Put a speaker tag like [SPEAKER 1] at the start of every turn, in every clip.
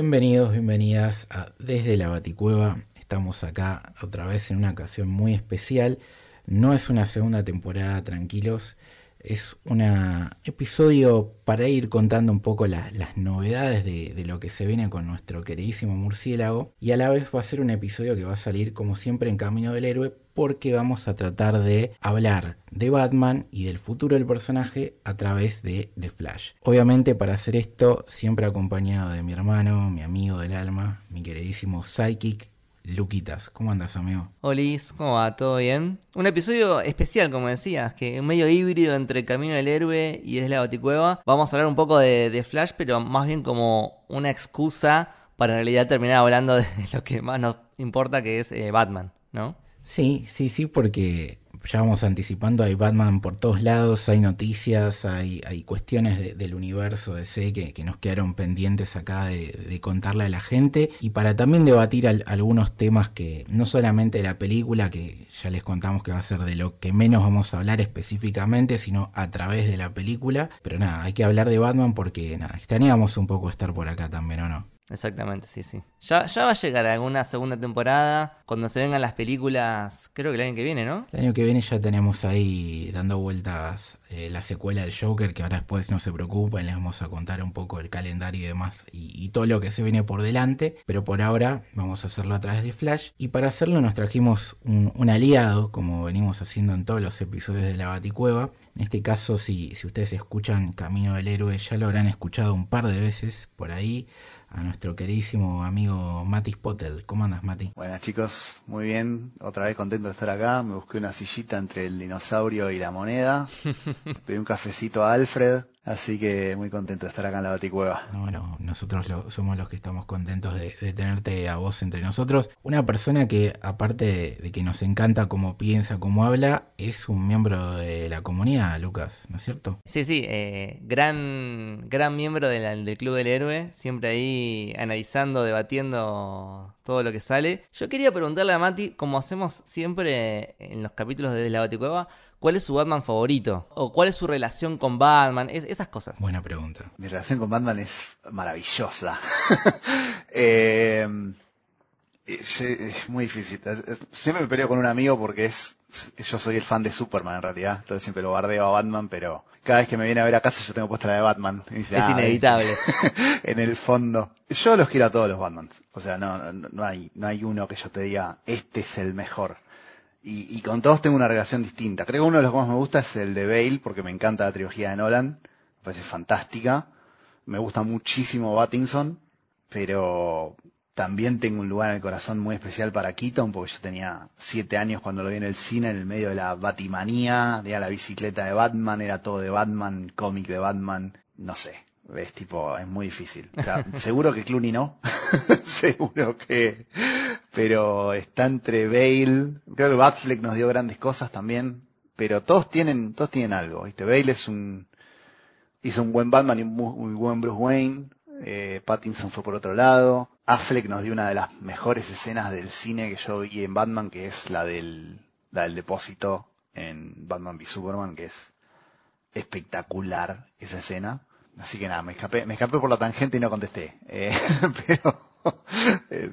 [SPEAKER 1] Bienvenidos, bienvenidas a Desde la Baticueva. Estamos acá otra vez en una ocasión muy especial. No es una segunda temporada, tranquilos. Es un episodio para ir contando un poco la- las novedades de, de lo que se viene con nuestro queridísimo murciélago. Y a la vez va a ser un episodio que va a salir como siempre en Camino del Héroe porque vamos a tratar de hablar de Batman y del futuro del personaje a través de The Flash. Obviamente para hacer esto siempre acompañado de mi hermano, mi amigo del alma, mi queridísimo Psychic, Luquitas. ¿Cómo andas amigo?
[SPEAKER 2] Olis, ¿cómo va? ¿Todo bien? Un episodio especial, como decías, que un medio híbrido entre Camino del Héroe y Desde la Baticueva. Vamos a hablar un poco de, de Flash, pero más bien como una excusa para en realidad terminar hablando de lo que más nos importa, que es eh, Batman, ¿no?
[SPEAKER 1] Sí, sí, sí, porque ya vamos anticipando, hay Batman por todos lados, hay noticias, hay, hay cuestiones de- del universo DC que, que nos quedaron pendientes acá de, de contarle a la gente y para también debatir al- algunos temas que no solamente de la película, que ya les contamos que va a ser de lo que menos vamos a hablar específicamente, sino a través de la película, pero nada, hay que hablar de Batman porque nada, extrañábamos un poco estar por acá también, ¿o no?
[SPEAKER 2] Exactamente, sí, sí. Ya, ya va a llegar alguna segunda temporada, cuando se vengan las películas, creo que el año que viene, ¿no?
[SPEAKER 1] El año que viene ya tenemos ahí dando vueltas eh, la secuela del Joker, que ahora después no se preocupen, les vamos a contar un poco el calendario y demás, y, y todo lo que se viene por delante, pero por ahora vamos a hacerlo a través de Flash, y para hacerlo nos trajimos un, un aliado, como venimos haciendo en todos los episodios de la Baticueva, en este caso si, si ustedes escuchan Camino del Héroe, ya lo habrán escuchado un par de veces por ahí, a nuestro queridísimo amigo Mati Spottel. ¿Cómo andas, Mati?
[SPEAKER 3] Buenas chicos, muy bien, otra vez contento de estar acá, me busqué una sillita entre el dinosaurio y la moneda, pedí un cafecito a Alfred, así que muy contento de estar acá en la Baticueva.
[SPEAKER 1] No, Bueno, nosotros lo- somos los que estamos contentos de, de tenerte a vos entre nosotros. Una persona que, aparte de, de que nos encanta cómo piensa, cómo habla, es un miembro de la comunidad, Lucas, ¿no es cierto?
[SPEAKER 2] Sí, sí, eh, gran, gran miembro de la- del Club del Héroe, siempre ahí analizando, debatiendo todo lo que sale. Yo quería preguntarle a Mati, como hacemos siempre en los capítulos de La Baticueva, ¿cuál es su Batman favorito? ¿O cuál es su relación con Batman? Es- esas cosas.
[SPEAKER 1] Buena pregunta.
[SPEAKER 3] Mi relación con Batman es maravillosa. Eh, es, es muy difícil. Siempre me peleo con un amigo porque es yo soy el fan de Superman en realidad, entonces siempre lo bardeo a Batman, pero cada vez que me viene a ver a casa yo tengo puesta la de Batman. Y dice,
[SPEAKER 2] Es
[SPEAKER 3] "Ah,
[SPEAKER 2] inevitable.
[SPEAKER 3] en el fondo. Yo los quiero a todos los Batmans. O sea, no, no, no hay, no hay uno que yo te diga, este es el mejor. Y, y con todos tengo una relación distinta. Creo que uno de los que más me gusta es el de Bale, porque me encanta la trilogía de Nolan. Me parece fantástica. Me gusta muchísimo Battinson, pero también tengo un lugar en el corazón muy especial para Keaton, porque yo tenía siete años cuando lo vi en el cine, en el medio de la Batimanía, tenía la bicicleta de Batman, era todo de Batman, cómic de Batman, no sé. Es tipo, es muy difícil. O sea, seguro que Clooney no. seguro que. Pero está entre Bale. Creo que Batfleck nos dio grandes cosas también. Pero todos tienen, todos tienen algo. ¿viste? Bale es un. Hizo un buen Batman y un mu- muy buen Bruce Wayne. Eh, Pattinson fue por otro lado. Affleck nos dio una de las mejores escenas del cine que yo vi en Batman, que es la del, la del depósito en Batman v Superman, que es espectacular esa escena. Así que nada, me escapé, me escapé por la tangente y no contesté. Eh, pero eh,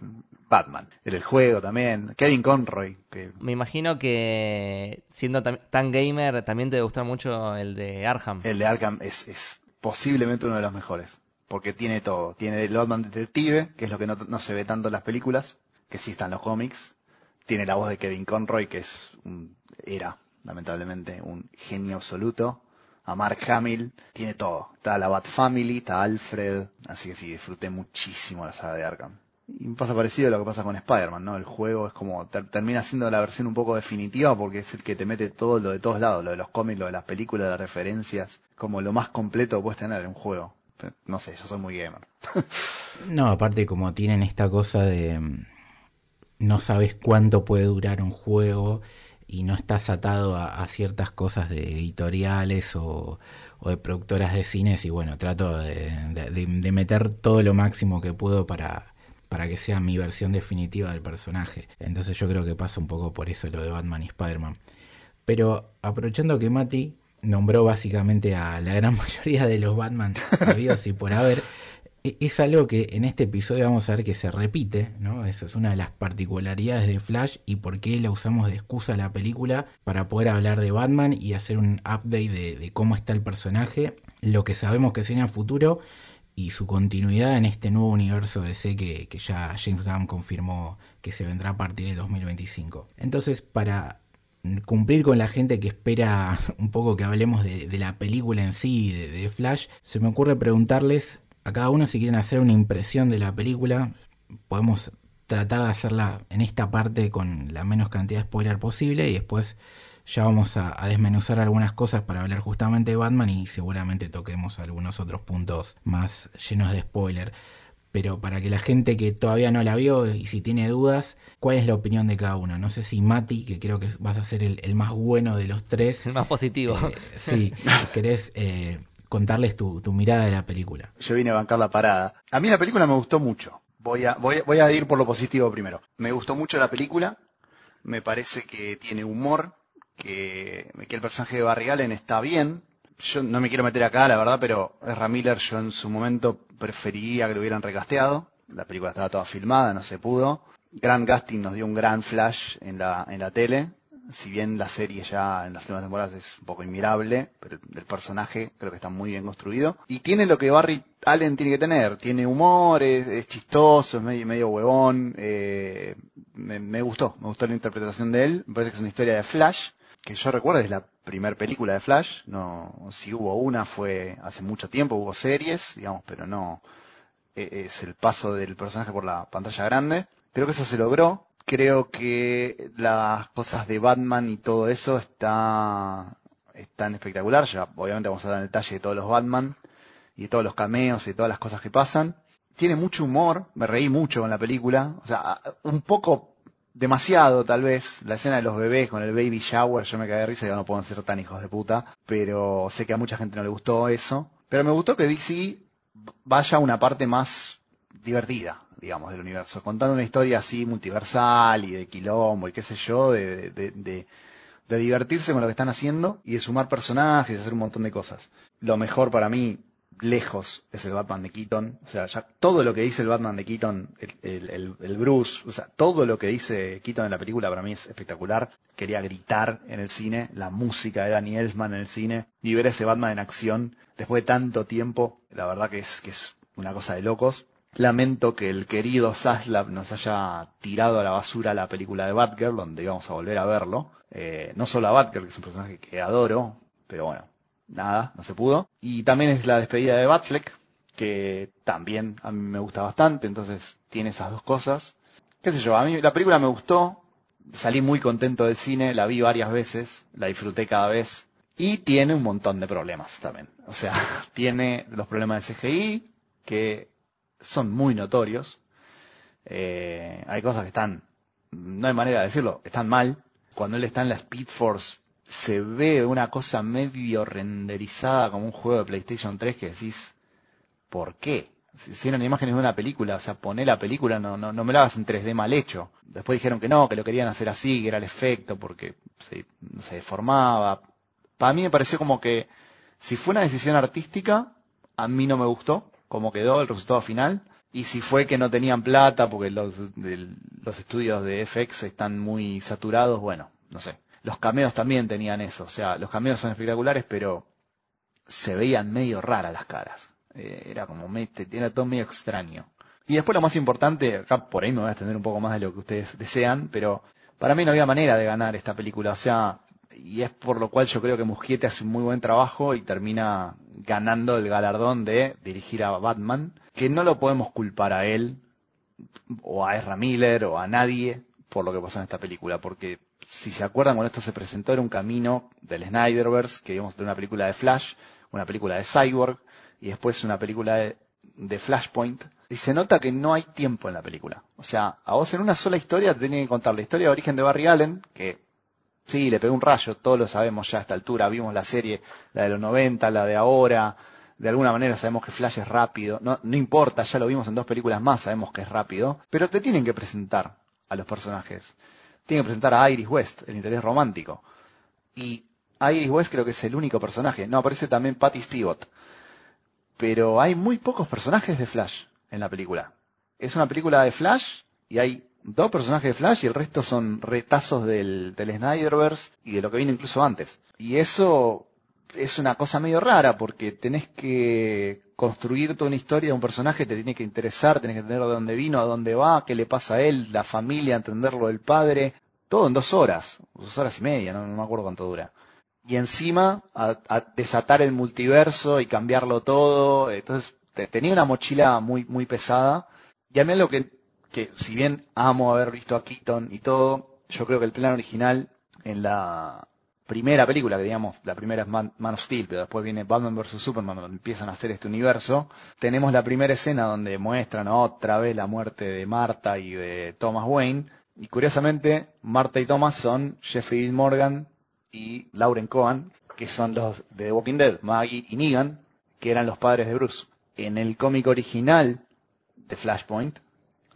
[SPEAKER 3] Batman, el, el juego también, Kevin Conroy, que
[SPEAKER 2] Me imagino que siendo tan gamer también te debe gustar mucho el de Arkham.
[SPEAKER 3] el de Arkham es, es posiblemente uno de los mejores. Porque tiene todo. Tiene el Batman detective, que es lo que no, no se ve tanto en las películas, que sí está en los cómics. Tiene la voz de Kevin Conroy, que es un, era, lamentablemente, un genio absoluto. a Mark Hamill, tiene todo. Está la Bat Family, está Alfred, así que sí, disfruté muchísimo la saga de Arkham. Y pasa parecido a lo que pasa con Spider-Man, ¿no? El juego es como, ter- termina siendo la versión un poco definitiva porque es el que te mete todo lo de todos lados, lo de los cómics, lo de las películas, las referencias, como lo más completo que puedes tener en un juego. No sé, yo soy muy gamer.
[SPEAKER 1] No, aparte como tienen esta cosa de mm, no sabes cuánto puede durar un juego y no estás atado a, ciertas cosas de editoriales o, o de productoras de cines y bueno, trato de- de meter todo lo máximo que puedo para, para que sea mi versión definitiva del personaje. Entonces yo creo que pasa un poco por eso lo de Batman y Spider-Man. Pero aprovechando que Mati nombró básicamente a la gran mayoría de los Batman habidos y por haber, e- es algo que en este episodio vamos a ver que se repite, ¿no? Eso es una de las particularidades de Flash y por qué la usamos de excusa a la película para poder hablar de Batman y hacer un update de, cómo está el personaje, lo que sabemos que será en futuro y su continuidad en este nuevo universo DC que, que ya James Gunn confirmó que se vendrá a partir de 2025. Entonces, para cumplir con la gente que espera un poco que hablemos de, la película en sí, de, de Flash, se me ocurre preguntarles a cada uno si quieren hacer una impresión de la película. Podemos tratar de hacerla en esta parte con la menos cantidad de spoiler posible y después ya vamos a, a desmenuzar algunas cosas para hablar justamente de Batman y seguramente toquemos algunos otros puntos más llenos de spoiler. Pero para que la gente que todavía no la vio y si tiene dudas, ¿cuál es la opinión de cada uno? No sé si Mati, que creo que vas a ser el, el más bueno de los tres,
[SPEAKER 2] El más positivo.
[SPEAKER 1] eh, sí, querés eh, contarles tu, tu mirada de la película.
[SPEAKER 3] Yo vine a bancar la parada. A mí la película me gustó mucho. Voy a, voy, a- voy a ir por lo positivo primero. Me gustó mucho la película. Me parece que tiene humor. Que, que el personaje de Barry Allen está bien. Yo no me quiero meter acá, la verdad, pero Ezra Miller yo en su momento preferiría que lo hubieran recasteado. La película estaba toda filmada, no se pudo. Grant Gustin nos dio un gran flash en la, en la tele. Si bien la serie ya en las últimas temporadas es un poco inmirable, pero el personaje creo que está muy bien construido. Y tiene lo que Barry Allen tiene que tener. Tiene humor, es, chistoso, es medio, medio huevón. eh, me, me gustó, me gustó la interpretación de él. Me parece que es una historia de Flash, que yo recuerdo es la primera película de Flash. No, si hubo una fue hace mucho tiempo, hubo series, digamos, pero no eh, es el paso del personaje por la pantalla grande. Creo que eso se logró. Creo que las cosas de Batman y todo eso está están espectacular. Ya obviamente vamos a dar en detalle de todos los Batman y de todos los cameos y de todas las cosas que pasan. Tiene mucho humor, me reí mucho con la película, o sea, un poco demasiado tal vez la escena de los bebés con el baby shower, yo me cagué de risa y no pueden ser tan hijos de puta, pero sé que a mucha gente no le gustó eso. Pero me gustó que DC vaya a una parte más divertida, digamos, del universo, contando una historia así multiversal y de quilombo y qué sé yo, de, de, de, de divertirse con lo que están haciendo y de sumar personajes y hacer un montón de cosas. Lo mejor para mí, lejos, es el Batman de Keaton. O sea, ya todo lo que dice el Batman de Keaton, el, Bruce, o sea, todo lo que dice Keaton en la película para mí es espectacular. Quería gritar en el cine, la música de Danny Elfman en el cine y ver a ese Batman en acción después de tanto tiempo, la verdad que es, que es una cosa de locos. Lamento que el querido Zaslav nos haya tirado a la basura la película de Batgirl, donde íbamos a volver a verlo. Eh, no solo a Batgirl, que es un personaje que adoro, pero bueno, nada, no se pudo. Y también es la despedida de Batfleck, que también a mí me gusta bastante, entonces tiene esas dos cosas. Qué sé yo, a mí la película me gustó, salí muy contento del cine, la vi varias veces, la disfruté cada vez. Y tiene un montón de problemas también. O sea, tiene los problemas de CGI, que son muy notorios. Eh, hay cosas que están, no hay manera de decirlo, están mal. Cuando él está en la Speed Force, se ve una cosa medio renderizada como un juego de PlayStation 3 que decís, ¿por qué? Si eran imágenes de una película, o sea, poné la película, no, no, no me la hagas en 3D mal hecho. Después dijeron que no, que lo querían hacer así, que era el efecto, porque se, deformaba. Para mí me pareció como que, si fue una decisión artística, a mí no me gustó cómo quedó el resultado final. Y si fue que no tenían plata porque los, de, los estudios de FX están muy saturados, bueno, no sé. Los cameos también tenían eso, o sea, los cameos son espectaculares, pero se veían medio raras las caras. Eh, era como, era todo medio extraño. Y después lo más importante, acá por ahí me voy a extender un poco más de lo que ustedes desean, pero para mí no había manera de ganar esta película, o sea, y es por lo cual yo creo que Muschietti hace un muy buen trabajo y termina ganando el galardón de dirigir a Batman, que no lo podemos culpar a él o a Ezra Miller o a nadie por lo que pasó en esta película, porque si se acuerdan cuando esto se presentó era un camino del Snyderverse, que íbamos a una película de Flash, una película de Cyborg y después una película de, de Flashpoint, y se nota que no hay tiempo en la película. O sea, a vos en una sola historia te tienen que contar la historia de origen de Barry Allen, que sí, le pegó un rayo, todos lo sabemos ya a esta altura, vimos la serie, la de los 90, la de ahora, de alguna manera sabemos que Flash es rápido, no, no importa, ya lo vimos en dos películas más, sabemos que es rápido, pero te tienen que presentar a los personajes. Tienen que presentar a Iris West, el interés romántico. Y Iris West creo que es el único personaje. No, aparece también Patty Spivot. Pero hay muy pocos personajes de Flash en la película. Es una película de Flash y hay dos personajes de Flash y el resto son retazos del, del Snyderverse y de lo que vino incluso antes. Y eso es una cosa medio rara porque tenés que construir toda una historia de un personaje, te tiene que interesar, tenés que entender de dónde vino, a dónde va, qué le pasa a él, la familia, entenderlo del padre, todo en dos horas, dos horas y media, no, me acuerdo cuánto dura. Y encima a, a desatar el multiverso y cambiarlo todo, entonces te- tenía una mochila muy, muy pesada. Y a mí lo que, que, si bien amo haber visto a Keaton y todo, yo creo que el plan original en la primera película, que digamos, la primera es Man, Man of Steel, pero después viene Batman vs. Superman, donde empiezan a hacer este universo, tenemos la primera escena donde muestran otra vez la muerte de Marta y de Thomas Wayne, y curiosamente, Marta y Thomas son Jeffrey Morgan y Lauren Cohen, que son los de The Walking Dead, Maggie y Negan, que eran los padres de Bruce. En el cómic original de Flashpoint,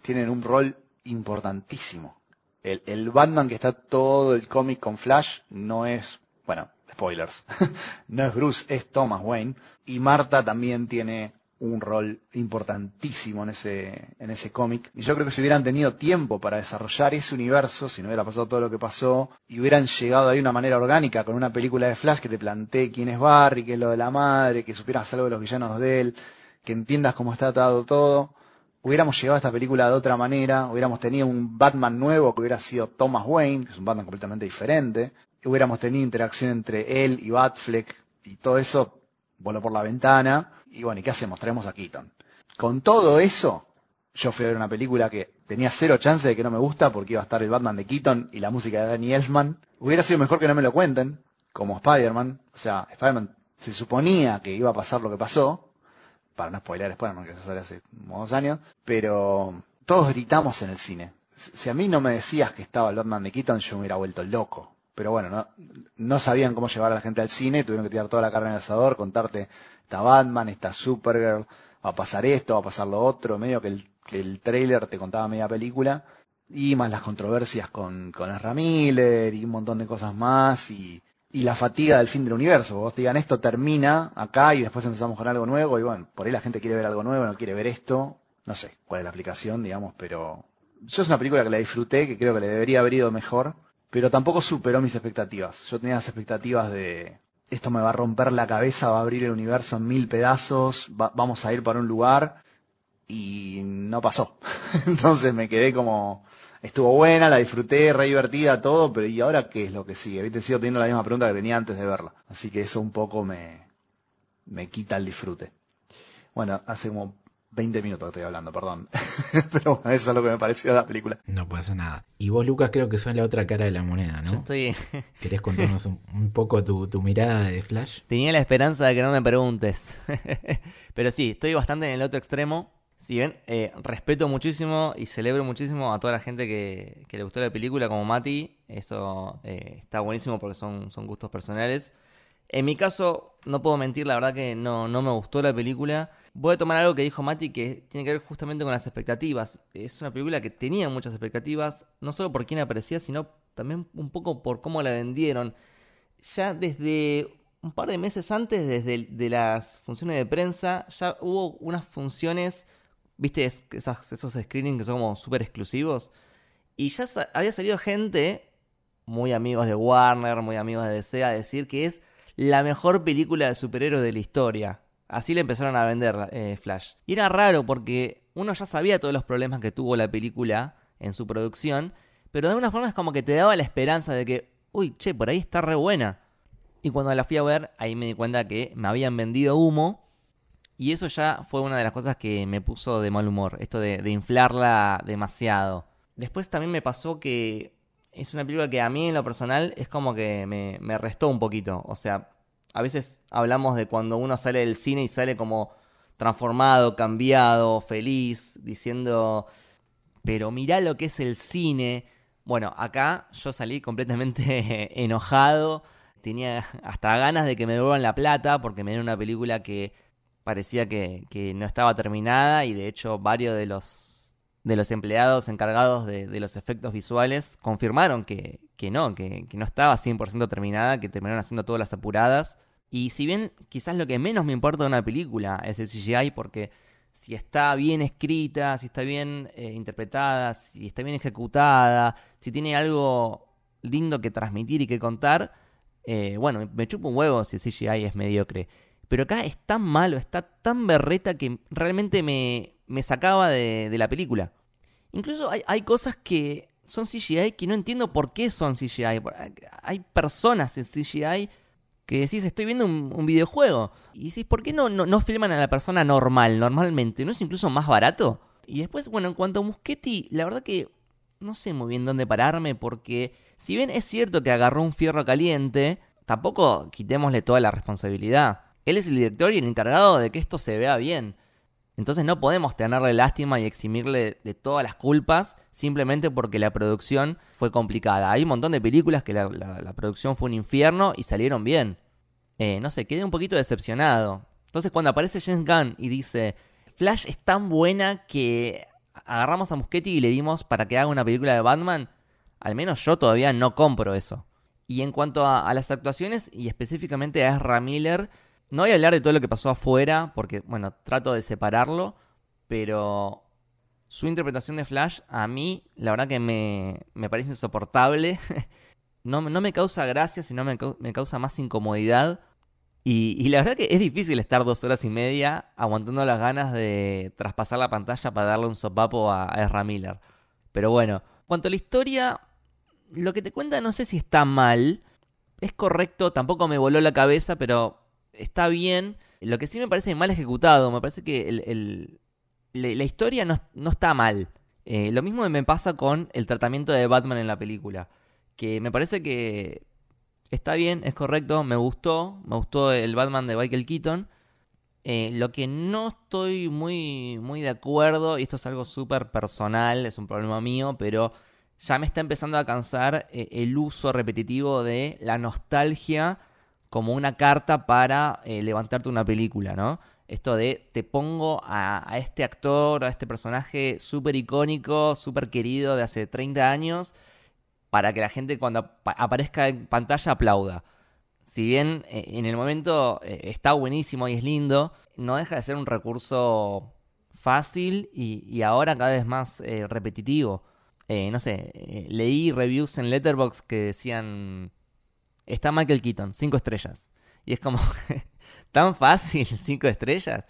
[SPEAKER 3] tienen un rol importantísimo. El, el Batman que está todo el cómic con Flash no es, bueno, spoilers, no es Bruce, es Thomas Wayne. Y Marta también tiene un rol importantísimo en ese, en ese cómic. Y yo creo que si hubieran tenido tiempo para desarrollar ese universo, si no hubiera pasado todo lo que pasó, y hubieran llegado ahí de una manera orgánica con una película de Flash que te plantee quién es Barry, qué es lo de la madre, que supieras algo de los villanos de él, que entiendas cómo está atado todo, hubiéramos llegado a esta película de otra manera, hubiéramos tenido un Batman nuevo que hubiera sido Thomas Wayne, que es un Batman completamente diferente, hubiéramos tenido interacción entre él y Batfleck, y todo eso voló por la ventana, y bueno, ¿y qué hacemos? Traemos a Keaton. Con todo eso, yo fui a ver una película que tenía cero chance de que no me gusta porque iba a estar el Batman de Keaton y la música de Danny Elfman. Hubiera sido mejor que no me lo cuenten, como Spider-Man. O sea, Spider-Man se suponía que iba a pasar lo que pasó, para no spoiler Spider-Man, que eso sale hace como dos años, pero todos gritamos en el cine. Si a mí no me decías que estaba el Batman de Keaton, yo me hubiera vuelto loco. Pero bueno, no, no sabían cómo llevar a la gente al cine, tuvieron que tirar toda la carne en el asador, contarte, está Batman, está Supergirl, va a pasar esto, va a pasar lo otro, medio que el, que el trailer te contaba media película, y más las controversias con, con Miller y un montón de cosas más, y, y la fatiga del fin del universo. Vos te digan esto termina acá y después empezamos con algo nuevo, y bueno, por ahí la gente quiere ver algo nuevo, no quiere ver esto, no sé cuál es la aplicación, digamos, pero yo es una película que la disfruté, que creo que le debería haber ido mejor, pero tampoco superó mis expectativas. Yo tenía las expectativas de esto me va a romper la cabeza, va a abrir el universo en mil pedazos, va- vamos a ir para un lugar y no pasó. Entonces me quedé como, estuvo buena, la disfruté, re divertida, todo, pero ¿y ahora qué es lo que sigue? ¿Viste? Sigo teniendo la misma pregunta que tenía antes de verla. Así que eso un poco me, me quita el disfrute. Bueno, hace como 20 minutos que estoy hablando, perdón. pero bueno, eso es lo que me pareció de la película.
[SPEAKER 1] No pasa nada. Y vos, Lucas, creo que sos la otra cara de la moneda,
[SPEAKER 2] Yo
[SPEAKER 1] ¿no?
[SPEAKER 2] estoy.
[SPEAKER 1] ¿Querés contarnos un, un poco tu, tu mirada de Flash?
[SPEAKER 2] Tenía la esperanza de que no me preguntes. Pero sí, estoy bastante en el otro extremo. Si bien eh, respeto muchísimo y celebro muchísimo a toda la gente que, le gustó la película, como Mati, eso eh, está buenísimo porque son, gustos personales. En mi caso, no puedo mentir, la verdad que no, me gustó la película. Voy a tomar algo que dijo Mati que tiene que ver justamente con las expectativas. Es una película que tenía muchas expectativas, no solo por quién aparecía, sino también un poco por cómo la vendieron. Ya desde un par de meses antes, desde las funciones de prensa, ya hubo unas funciones, viste, Es- esos screenings que son como súper exclusivos. Y ya había salido gente, muy amigos de Warner, muy amigos de DC, a decir que es la mejor película de superhéroes de la historia. Así le empezaron a vender eh, Flash. Y era raro porque uno ya sabía todos los problemas que tuvo la película en su producción, pero de alguna forma es como que te daba la esperanza de que uy, che, por ahí está re buena. Y cuando la fui a ver, ahí me di cuenta que me habían vendido humo. Y eso ya fue una de las cosas que me puso de mal humor, esto de, inflarla demasiado. Después también me pasó que es una película que a mí en lo personal es como que me, me restó un poquito. O sea, a veces hablamos de cuando uno sale del cine y sale como transformado, cambiado, feliz, diciendo, pero mirá lo que es el cine. Bueno, acá yo salí completamente enojado, tenía hasta ganas de que me devuelvan la plata porque me dieron una película que parecía que, no estaba terminada y de hecho varios de los, de los empleados encargados de, los efectos visuales confirmaron que, no, que, que no estaba 100% terminada, que terminaron haciendo todas las apuradas y si bien quizás lo que menos me importa de una película es el CGI, porque si está bien escrita, si está bien eh, interpretada, si está bien ejecutada, si tiene algo lindo que transmitir y que contar, eh, bueno, me chupo un huevo si el CGI es mediocre. Pero acá es tan malo, está tan berreta que realmente me, me sacaba de, de, la película. Incluso hay, hay cosas que son CGI que no entiendo por qué son CGI. Hay personas en CGI que decís, estoy viendo un, videojuego. Y decís, ¿por qué no, no, filman a la persona normal, normalmente? ¿No es incluso más barato? Y después, bueno, en cuanto a Muschetti, la verdad que no sé muy bien dónde pararme, porque si bien es cierto que agarró un fierro caliente, tampoco quitémosle toda la responsabilidad. Él es el director y el encargado de que esto se vea bien. Entonces no podemos tenerle lástima y eximirle de todas las culpas simplemente porque la producción fue complicada. Hay un montón de películas que la, producción fue un infierno y salieron bien. Eh, no sé, quedé un poquito decepcionado. Entonces cuando aparece James Gunn y dice, Flash es tan buena que agarramos a Muschetti y le dimos para que haga una película de Batman, al menos yo todavía no compro eso. Y en cuanto a, a las actuaciones y específicamente a Ezra Miller, no voy a hablar de todo lo que pasó afuera, porque, bueno, trato de separarlo, pero su interpretación de Flash a mí, la verdad que me, me parece insoportable. no, no, me causa gracia, sino me, me causa más incomodidad. Y, y, la verdad que es difícil estar dos horas y media aguantando las ganas de traspasar la pantalla para darle un sopapo a, a Ezra Miller. Pero bueno, cuanto a la historia, lo que te cuenta no sé si está mal. Es correcto, tampoco me voló la cabeza, pero está bien. Lo que sí me parece mal ejecutado, me parece que la, historia no, está mal. Eh, lo mismo me pasa con el tratamiento de Batman en la película. Que me parece que está bien, es correcto, me gustó. Me gustó el Batman de Michael Keaton. Eh, lo que no estoy muy, muy de acuerdo, y esto es algo súper personal, es un problema mío, pero ya me está empezando a cansar eh, el uso repetitivo de la nostalgia como una carta para eh, levantarte una película, ¿no? Esto de te pongo a, este actor, a este personaje súper icónico, súper querido de hace 30 años, para que la gente cuando aparezca en pantalla aplauda. Si bien eh, en el momento eh, está buenísimo y es lindo, no deja de ser un recurso fácil y, ahora cada vez más repetitivo. no sé, leí reviews en Letterboxd que decían está Michael Keaton, cinco estrellas. Y es como tan fácil, cinco estrellas.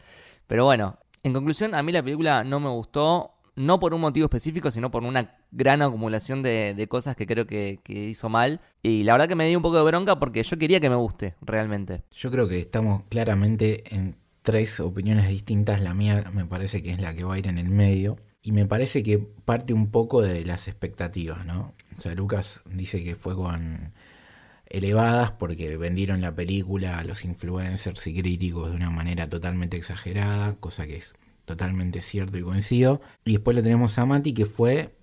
[SPEAKER 2] Pero bueno, en conclusión, a mí la película no me gustó, no por un motivo específico, sino por una gran acumulación de, cosas que creo que, hizo mal. Y la verdad que me dio un poco de bronca porque yo quería que me guste, realmente.
[SPEAKER 1] Yo creo que estamos claramente en tres opiniones distintas. La mía me parece que es la que va a ir en el medio. Y me parece que parte un poco de las expectativas, ¿no? O sea, Lucas dice que fue con elevadas porque vendieron la película a los influencers y críticos de una manera totalmente exagerada, cosa que es totalmente cierto y coincido. Y después lo tenemos a Mati que fue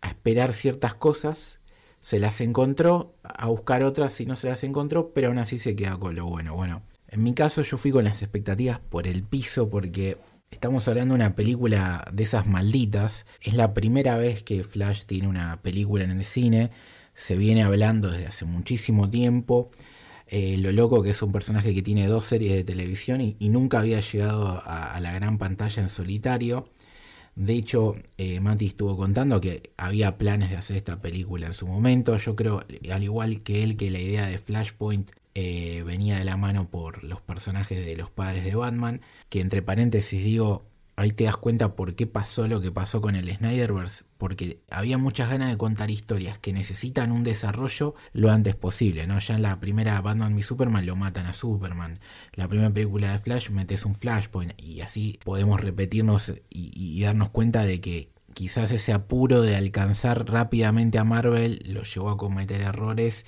[SPEAKER 1] a esperar ciertas cosas, se las encontró, a buscar otras y no se las encontró, pero aún así se queda con lo bueno. Bueno, en mi caso yo fui con las expectativas por el piso porque Estamos hablando de una película de esas malditas. Es la primera vez que Flash tiene una película en el cine se viene hablando desde hace muchísimo tiempo. Eh, lo loco que es un personaje que tiene dos series de televisión y, nunca había llegado a, la gran pantalla en solitario. De hecho, eh, Mati estuvo contando que había planes de hacer esta película en su momento. Yo creo, al igual que él, que la idea de Flashpoint eh, venía de la mano por los personajes de los padres de Batman. Que entre paréntesis digo, ahí te das cuenta por qué pasó lo que pasó con el Snyderverse, porque había muchas ganas de contar historias que necesitan un desarrollo lo antes posible, ¿no? Ya en la primera Batman y Superman lo matan a Superman, la primera película de Flash metes un Flashpoint y así podemos repetirnos y, darnos cuenta de que quizás ese apuro de alcanzar rápidamente a Marvel lo llevó a cometer errores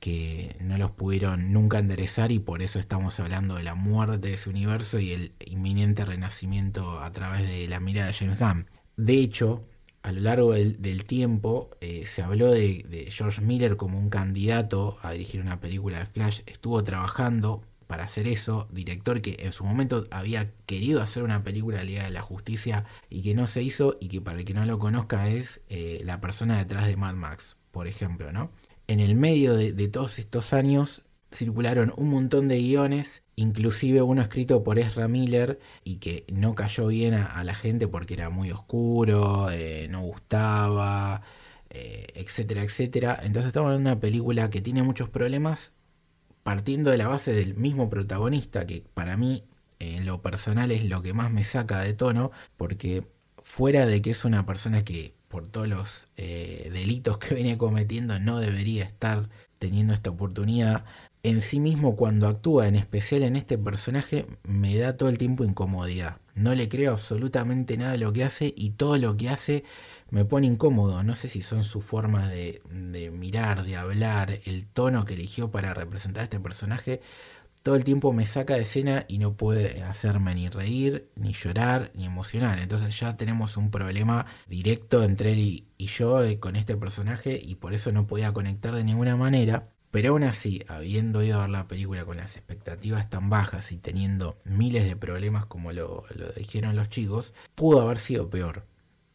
[SPEAKER 1] que no los pudieron nunca enderezar y por eso estamos hablando de la muerte de ese universo y el inminente renacimiento a través de la mirada de James Gunn. De hecho, a lo largo del, tiempo eh, se habló de, George Miller como un candidato a dirigir una película de Flash. Estuvo trabajando para hacer eso, director que en su momento había querido hacer una película de Liga de la Justicia y que no se hizo y que para el que no lo conozca es eh, la persona detrás de Mad Max, por ejemplo, ¿no? En el medio de, todos estos años circularon un montón de guiones, inclusive uno escrito por Ezra Miller y que no cayó bien a, la gente porque era muy oscuro, eh, no gustaba, eh, etcétera, etcétera. Entonces estamos hablando de una película que tiene muchos problemas partiendo de la base del mismo protagonista, que para mí en lo personal es lo que más me saca de tono, porque fuera de que es una persona que por todos los eh, delitos que viene cometiendo, no debería estar teniendo esta oportunidad. En sí mismo, cuando actúa, en especial en este personaje, me da todo el tiempo incomodidad. No le creo absolutamente nada de lo que hace y todo lo que hace me pone incómodo. No sé si son sus formas de, de mirar, de hablar, el tono que eligió para representar a este personaje todo el tiempo me saca de escena y no puede hacerme ni reír, ni llorar, ni emocionar. Entonces ya tenemos un problema directo entre él y, yo eh, con este personaje y por eso no podía conectar de ninguna manera. Pero aún así, habiendo ido a ver la película con las expectativas tan bajas y teniendo miles de problemas como lo dijeron los chicos, pudo haber sido peor.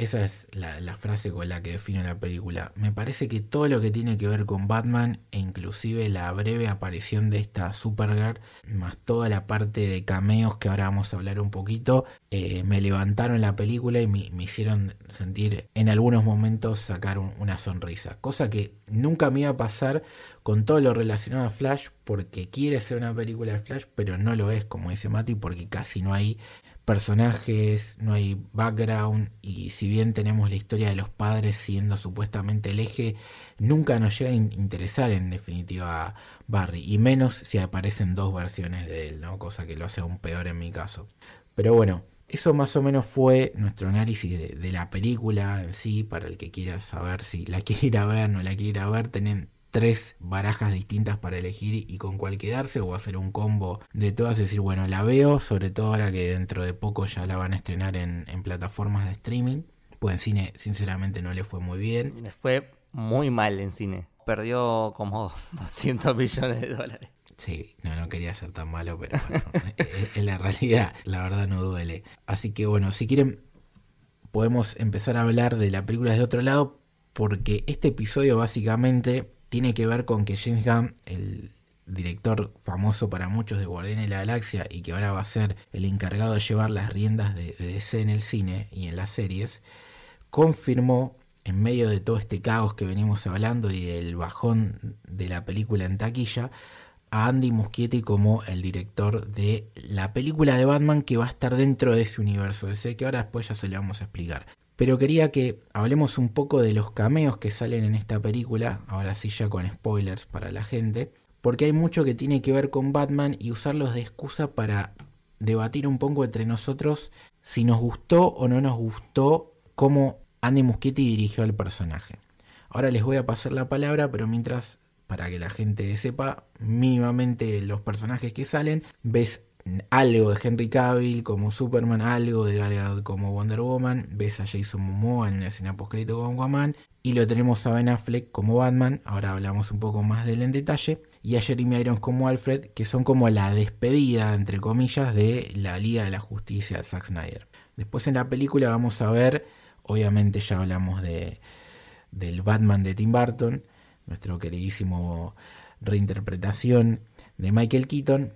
[SPEAKER 1] Esa es la, frase con la que define la película. Me parece que todo lo que tiene que ver con Batman e inclusive la breve aparición de esta Supergirl, más toda la parte de cameos que ahora vamos a hablar un poquito, eh, me levantaron la película y me, hicieron sentir en algunos momentos sacar una sonrisa. Cosa que nunca me iba a pasar con todo lo relacionado a Flash porque quiere ser una película de Flash, pero no lo es, como dice Mati, porque casi no hay personajes, no hay background y si bien tenemos la historia de los padres siendo supuestamente el eje, nunca nos llega a interesar en definitiva Barry y menos si aparecen dos versiones de él, ¿no? cosa que lo hace aún peor en mi caso. Pero bueno, eso más o menos fue nuestro análisis de, la película en sí, para el que quiera saber si la quiere ir a ver, no la quiere ir a ver, tienen, tres barajas distintas para elegir y con cuál quedarse o hacer un combo de todas, decir, bueno, la veo, sobre todo ahora que dentro de poco ya la van a estrenar en, plataformas de streaming. Pues en cine, sinceramente, no le fue muy bien.
[SPEAKER 2] Le fue muy mal en cine. Perdió como 200 millones de dólares.
[SPEAKER 1] Sí, no, no quería ser tan malo, pero bueno, en la realidad, la verdad no duele. Así que bueno, si quieren, podemos empezar a hablar de la película de otro lado, porque este episodio básicamente tiene que ver con que James Gunn, el director famoso para muchos de Guardianes de la Galaxia y que ahora va a ser el encargado de llevar las riendas de, DC en el cine y en las series, confirmó en medio de todo este caos que venimos hablando y el bajón de la película en taquilla, a Andy Muschietti como el director de la película de Batman que va a estar dentro de ese universo DC, que ahora después ya se lo vamos a explicar. Pero quería que hablemos un poco de los cameos que salen en esta película, ahora sí ya con spoilers para la gente, porque hay mucho que tiene que ver con Batman y usarlos de excusa para debatir un poco entre nosotros si nos gustó o no nos gustó cómo Andy Muschietti dirigió al personaje. Ahora les voy a pasar la palabra, pero mientras, para que la gente sepa mínimamente los personajes que salen, ves algo de Henry Cavill como Superman, algo de Gal como Wonder Woman, ves a Jason Momoa en una escena postcrédito con Aquaman. Y lo tenemos a Ben Affleck como Batman, ahora hablamos un poco más de él en detalle, y a Jeremy Irons como Alfred, que son como la despedida, entre comillas, de la Liga de la Justicia de Zack Snyder. Después en la película vamos a ver, obviamente ya hablamos de, del Batman de Tim Burton, nuestro queridísimo reinterpretación de Michael Keaton,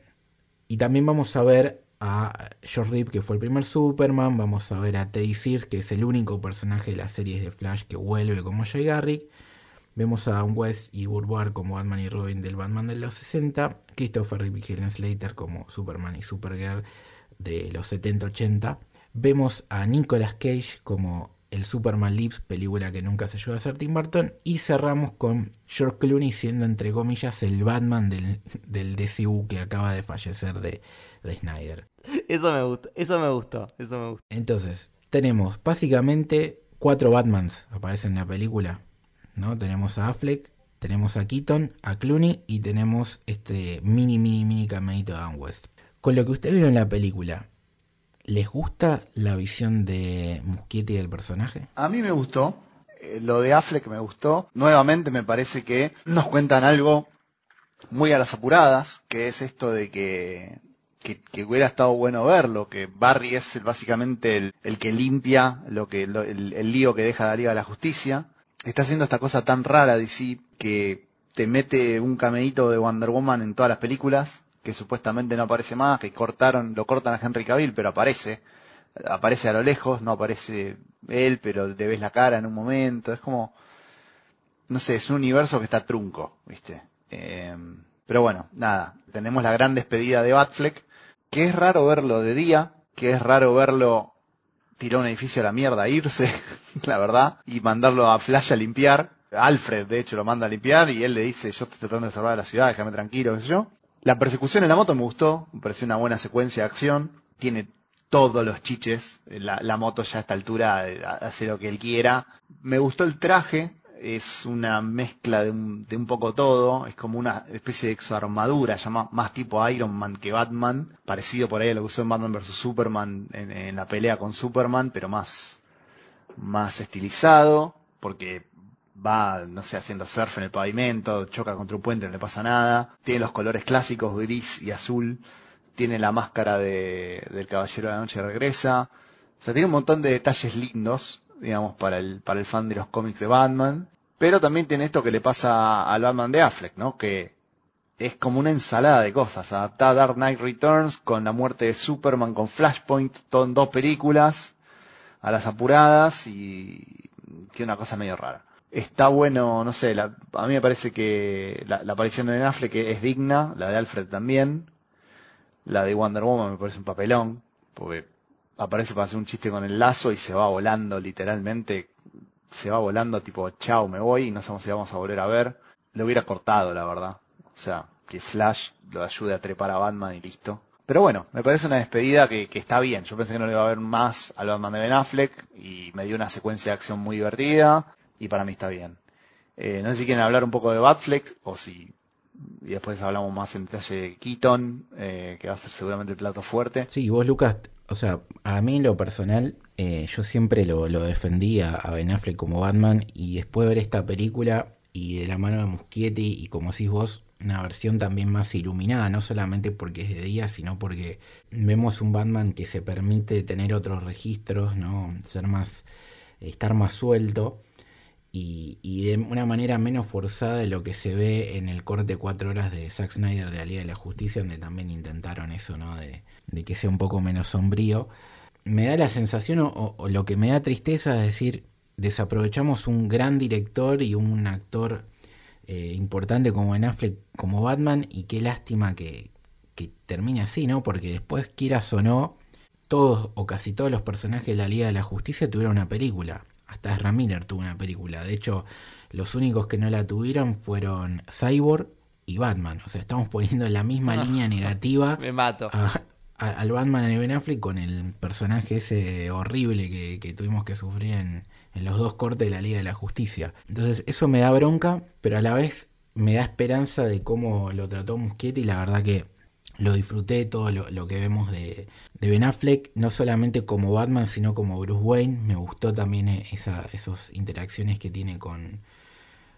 [SPEAKER 1] y también vamos a ver a George Reeve, que fue el primer Superman. Vamos a ver a Teddy Sears, que es el único personaje de las series de Flash que vuelve como Jay Garrick. Vemos a Adam West y Burbar como Batman y Robin del Batman de los 60. Christopher Reeve y Helen Slater como Superman y Supergirl de los 70-80. Vemos a Nicolas Cage como el Superman Lives, película que nunca se ayudó a hacer Tim Burton. Y cerramos con George Clooney siendo, entre comillas, el Batman del, del DCU que acaba de fallecer de, de Snyder.
[SPEAKER 2] Eso me gustó, eso me gustó, eso me gustó.
[SPEAKER 1] Entonces, tenemos básicamente cuatro Batmans aparecen en la película. ¿no? Tenemos a Affleck, tenemos a Keaton, a Clooney y tenemos este mini, mini, mini cameito de Dan West. Con lo que usted vieron en la película, ¿les gusta la visión de Muschietti del personaje?
[SPEAKER 3] A mí me gustó. Eh, Lo de Affleck me gustó. Nuevamente me parece que nos cuentan algo muy a las apuradas, que es esto de que, que, que hubiera estado bueno verlo, que Barry es básicamente el, que limpia lo que, lo- el, el lío que deja la Liga de la Justicia. Está haciendo esta cosa tan rara, DC, que te mete un cameíto de Wonder Woman en todas las películas, que supuestamente no aparece más, que cortaron, lo cortan a Henry Cavill, pero aparece aparece a lo lejos, no aparece él, pero le ves la cara en un momento, es como, no sé, es un universo que está trunco, ¿viste? Eh, pero bueno, nada, tenemos la gran despedida de Batfleck, que es raro verlo de día, que es raro verlo tirar un edificio a la mierda, irse, la verdad, y mandarlo a Flash a limpiar. Alfred, de hecho, lo manda a limpiar y él le dice, yo estoy tratando de salvar la ciudad, déjame tranquilo, qué sé yo. La persecución en la moto me gustó, me pareció una buena secuencia de acción. Tiene todos los chiches. La, moto ya a esta altura eh, hace lo que él quiera. Me gustó el traje. Es una mezcla de un, de un poco todo. Es como una especie de exoarmadura, ya más, más tipo Iron Man que Batman. Parecido por ahí a lo que usó en Batman vs. Superman en, en la pelea con Superman, pero más, más estilizado. Porque va, no sé, haciendo surf en el pavimento, choca contra un puente, no le pasa nada. Tiene los colores clásicos, gris y azul. Tiene la máscara de, del Caballero de la Noche Regresa. O sea, tiene un montón de detalles lindos, digamos, para el, para el fan de los cómics de Batman. Pero también tiene esto que le pasa al Batman de Affleck, ¿no? Que es como una ensalada de cosas. Adaptada a Dark Knight Returns con la muerte de Superman, con Flashpoint, todo dos películas, a las apuradas y que una cosa medio rara. Está bueno, no sé, la- a mí me parece que la, aparición de Ben Affleck es digna, la de Alfred también. La de Wonder Woman me parece un papelón, porque aparece para hacer un chiste con el lazo y se va volando literalmente, se va volando tipo, chao, me voy y no sabemos si vamos a volver a ver. Lo hubiera cortado, la verdad. O sea, que Flash lo ayude a trepar a Batman y listo. Pero bueno, me parece una despedida que, que está bien. Yo pensé que no le iba a ver más al Batman de Ben Affleck y me dio una secuencia de acción muy divertida y para mí está bien. Eh, no sé si quieren hablar un poco de Batfleck o si y después hablamos más en detalle de Keaton, eh, que va a ser seguramente el plato fuerte.
[SPEAKER 1] Sí, vos Lucas, o sea, a mí en lo personal, eh, yo siempre lo, lo defendía a Ben Affleck como Batman y después de ver esta película y de la mano de Muschietti y como decís vos, una versión también más iluminada, no solamente porque es de día, sino porque vemos un Batman que se permite tener otros registros, ¿no? Ser más, estar más suelto y, de una manera menos forzada de lo que se ve en el corte 4 horas de Zack Snyder de la Liga de la Justicia, donde también intentaron eso, ¿no? De, que sea un poco menos sombrío. Me da la sensación, o, o lo que me da tristeza es decir, desaprovechamos un gran director y un actor eh, importante como Ben Affleck, como Batman, y qué lástima que, que termine así, ¿no? Porque después, quieras o no, todos o casi todos los personajes de la Liga de la Justicia tuvieron una película. Hasta Ezra Miller tuvo una película. De hecho, los únicos que no la tuvieron fueron Cyborg y Batman. O sea, estamos poniendo en la misma línea negativa
[SPEAKER 2] Me mato.
[SPEAKER 1] a- a- al Batman de Ben Affleck con el personaje ese horrible que, que tuvimos que sufrir en, en los dos cortes de la Liga de la Justicia. Entonces, eso me da bronca, pero a la vez me da esperanza de cómo lo trató Muschietti y la verdad que lo disfruté todo lo, que vemos de, de Ben Affleck, no solamente como Batman, sino como Bruce Wayne. Me gustó también esa, esas interacciones que tiene con,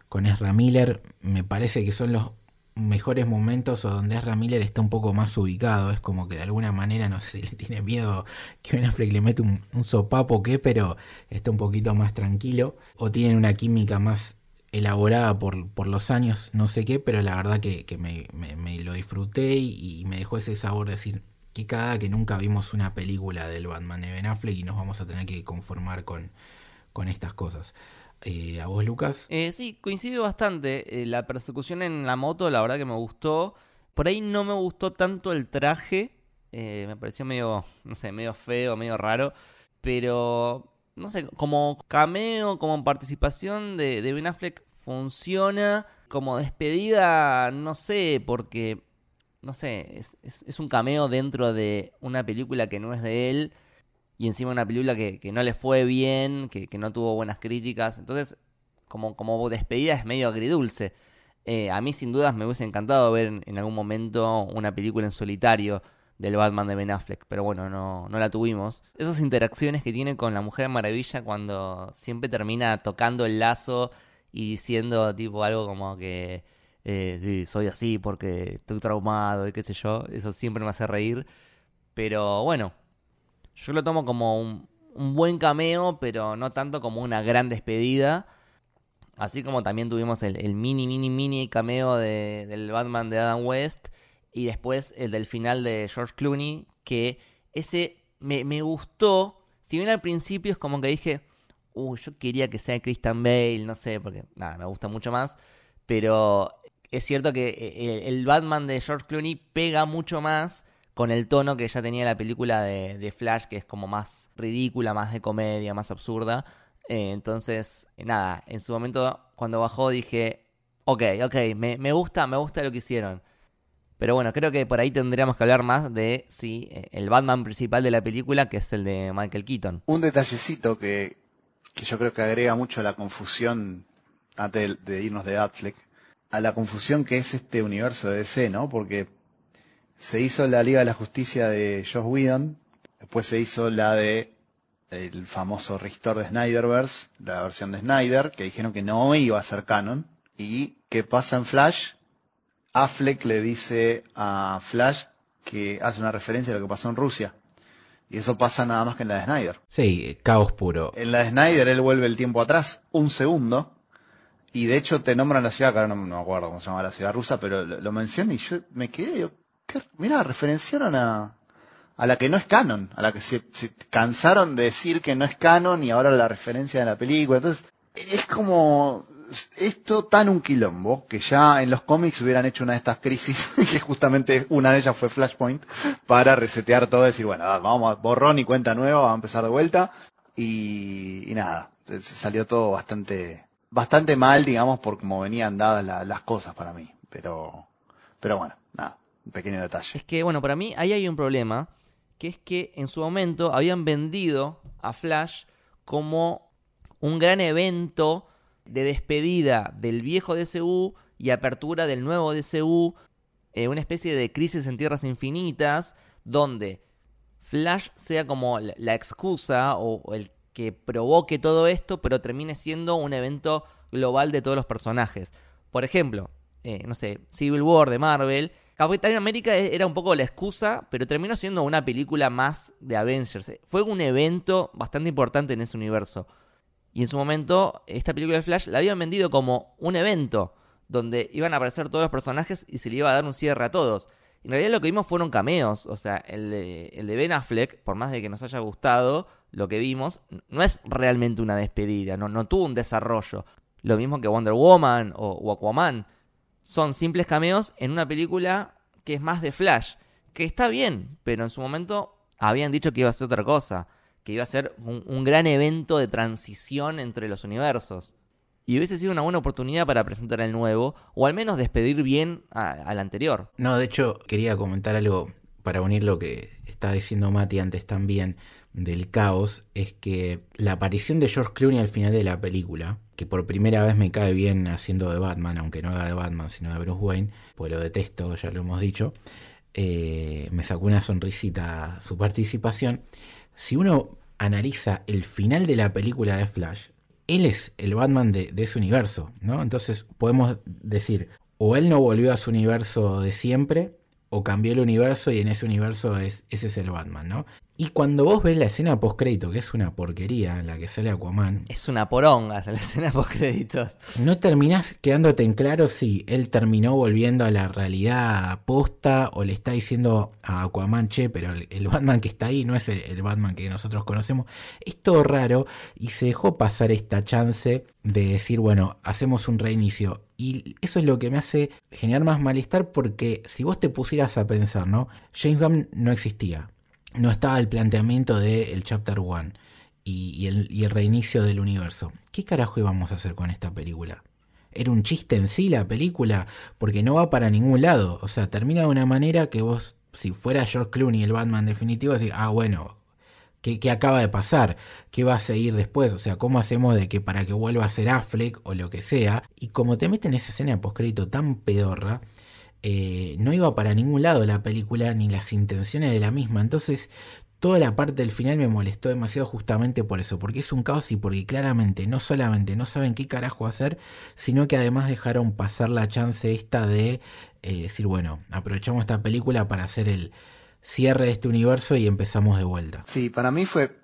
[SPEAKER 1] con Ezra Miller. Me parece que son los mejores momentos o donde Ezra Miller está un poco más ubicado. Es como que de alguna manera, no sé si le tiene miedo que Ben Affleck le mete un, un sopapo o qué, pero está un poquito más tranquilo. O tienen una química más elaborada por, por los años, no sé qué, pero la verdad que, que me, me- lo disfruté y, me dejó ese sabor de decir, qué cagada que nunca vimos una película del Batman de Ben Affleck y nos vamos a tener que conformar con, con estas cosas. Eh, ¿A vos, Lucas?
[SPEAKER 2] Eh, sí, coincido bastante. Eh, la persecución en la moto, la verdad que me gustó. Por ahí no me gustó tanto el traje. me pareció medio, no sé, medio feo, medio raro, pero no sé, como cameo, como participación de, de Ben Affleck funciona, como despedida, no sé, porque, no sé, es, es, es un cameo dentro de una película que no es de él y encima una película que, que no le fue bien, que, que, no tuvo buenas críticas, entonces como, como despedida es medio agridulce. Eh, a mí sin dudas me hubiese encantado ver en, en, algún momento una película en solitario del Batman de Ben Affleck, pero bueno, no, no la tuvimos. Esas interacciones que tiene con la Mujer Maravilla cuando siempre termina tocando el lazo y diciendo tipo algo como que eh, soy así porque estoy traumado y qué sé yo, eso siempre me hace reír. Pero bueno, yo lo tomo como un, un buen cameo, pero no tanto como una gran despedida. Así como también tuvimos el, el mini, mini, mini cameo de, del Batman de Adam West. Y después el del final de George Clooney. Que ese me, me gustó. Si bien al principio es como que dije. Uh, yo quería que sea Christian Bale. No sé, porque nada, me gusta mucho más. Pero es cierto que el, el Batman de George Clooney pega mucho más con el tono que ya tenía la película de, de, Flash, que es como más ridícula, más de comedia, más absurda. Eh, entonces, nada, en su momento cuando bajó dije, ok, ok, me, me, gusta, me gusta lo que hicieron. Pero bueno, creo que por ahí tendríamos que hablar más de sí, el Batman principal de la película, que es el de Michael Keaton.
[SPEAKER 3] Un detallecito que, que yo creo que agrega mucho a la confusión, antes de, irnos de Affleck, a la confusión que es este universo de DC, ¿no? Porque se hizo la Liga de la Justicia de Josh Whedon, después se hizo la de el famoso restore de Snyderverse, la versión de Snyder, que dijeron que no iba a ser canon. ¿Y qué pasa en Flash? Affleck le dice a Flash que hace una referencia a lo que pasó en Rusia. Y eso pasa nada más que en la de Snyder.
[SPEAKER 1] Sí, caos puro.
[SPEAKER 3] En la de Snyder él vuelve el tiempo atrás, un segundo, y de hecho te nombran la ciudad, que ahora no, no me acuerdo cómo se llama la ciudad rusa, pero lo, lo y yo me quedé, yo, mira, referenciaron a, a la que no es canon, a la que se, se, cansaron de decir que no es canon y ahora la referencia de la película. Entonces, es como esto tan un quilombo que ya en los cómics hubieran hecho una de estas crisis, que justamente una de ellas fue Flashpoint, para resetear todo y decir, bueno, vamos a borrón y cuenta nueva, vamos a empezar de vuelta. Y, nada, salió todo bastante, bastante mal, digamos, por cómo venían dadas la, las cosas para mí. Pero, pero bueno, nada, un pequeño detalle.
[SPEAKER 2] Es que, bueno, para mí ahí hay un problema que es que en su momento habían vendido a Flash como un gran evento de despedida del viejo DCU y apertura del nuevo DCU, eh, una especie de crisis en tierras infinitas, donde Flash sea como la excusa o, el que provoque todo esto, pero termine siendo un evento global de todos los personajes. Por ejemplo, eh, no sé, Civil War de Marvel, Capitán América era un poco la excusa, pero terminó siendo una película más de Avengers. Fue un evento bastante importante en ese universo. Y en su momento, esta película de Flash la habían vendido como un evento, donde iban a aparecer todos los personajes y se le iba a dar un cierre a todos. En realidad lo que vimos fueron cameos, o sea, el de, el de Ben Affleck, por más de que nos haya gustado lo que vimos, no es realmente una despedida, no, no tuvo un desarrollo. Lo mismo que Wonder Woman o, o Aquaman son simples cameos en una película que es más de Flash, que está bien, pero en su momento habían dicho que iba a ser otra cosa, que iba a ser un, gran evento de transición entre los universos. Y hubiese sido una buena oportunidad para presentar el nuevo, o al menos despedir bien al anterior.
[SPEAKER 1] No, de hecho, quería comentar algo para unir lo que estaba diciendo Mati antes también del caos, es que la aparición de George Clooney al final de la película, que por primera vez me cae bien haciendo de Batman, aunque no haga de Batman, sino de Bruce Wayne, pues lo detesto, ya lo hemos dicho, eh, me sacó una sonrisita su participación. Si uno analiza el final de la película de Flash, él es el Batman de, ese universo, ¿no? Entonces podemos decir, o él no volvió a su universo de siempre, o cambió el universo y en ese universo es, ese es el Batman, ¿no? Y cuando vos ves la escena post crédito, que es una porquería en la que sale Aquaman,
[SPEAKER 2] Es una poronga la escena post créditos.
[SPEAKER 1] no terminás quedándote en claro si él terminó volviendo a la realidad posta o le está diciendo a Aquaman, che, pero el, el Batman que está ahí no es el, el Batman que nosotros conocemos. Es todo raro y se dejó pasar esta chance de decir, bueno, hacemos un reinicio. Y eso es lo que me hace generar más malestar porque si vos te pusieras a pensar, ¿no? James Gunn no existía. No estaba el planteamiento del Chapter 1 y, y el reinicio del universo. ¿Qué carajo íbamos a hacer con esta película? ¿Era un chiste en sí la película? Porque no va para ningún lado. O sea, termina de una manera que vos, si fuera George Clooney el Batman definitivo, decís, ah, bueno, ¿qué, qué acaba de pasar? ¿Qué va a seguir después? O sea, ¿cómo hacemos de que para que vuelva a ser Affleck o lo que sea? Y como te meten esa escena de postcrédito tan pedorra, eh, no iba para ningún lado la película ni las intenciones de la misma. Entonces, toda la parte del final me molestó demasiado justamente por eso, porque es un caos y porque claramente no solamente no saben qué carajo hacer, sino que además dejaron pasar la chance esta de eh, decir, bueno, aprovechamos esta película para hacer el cierre de este universo y empezamos de vuelta.
[SPEAKER 3] Sí, para mí fue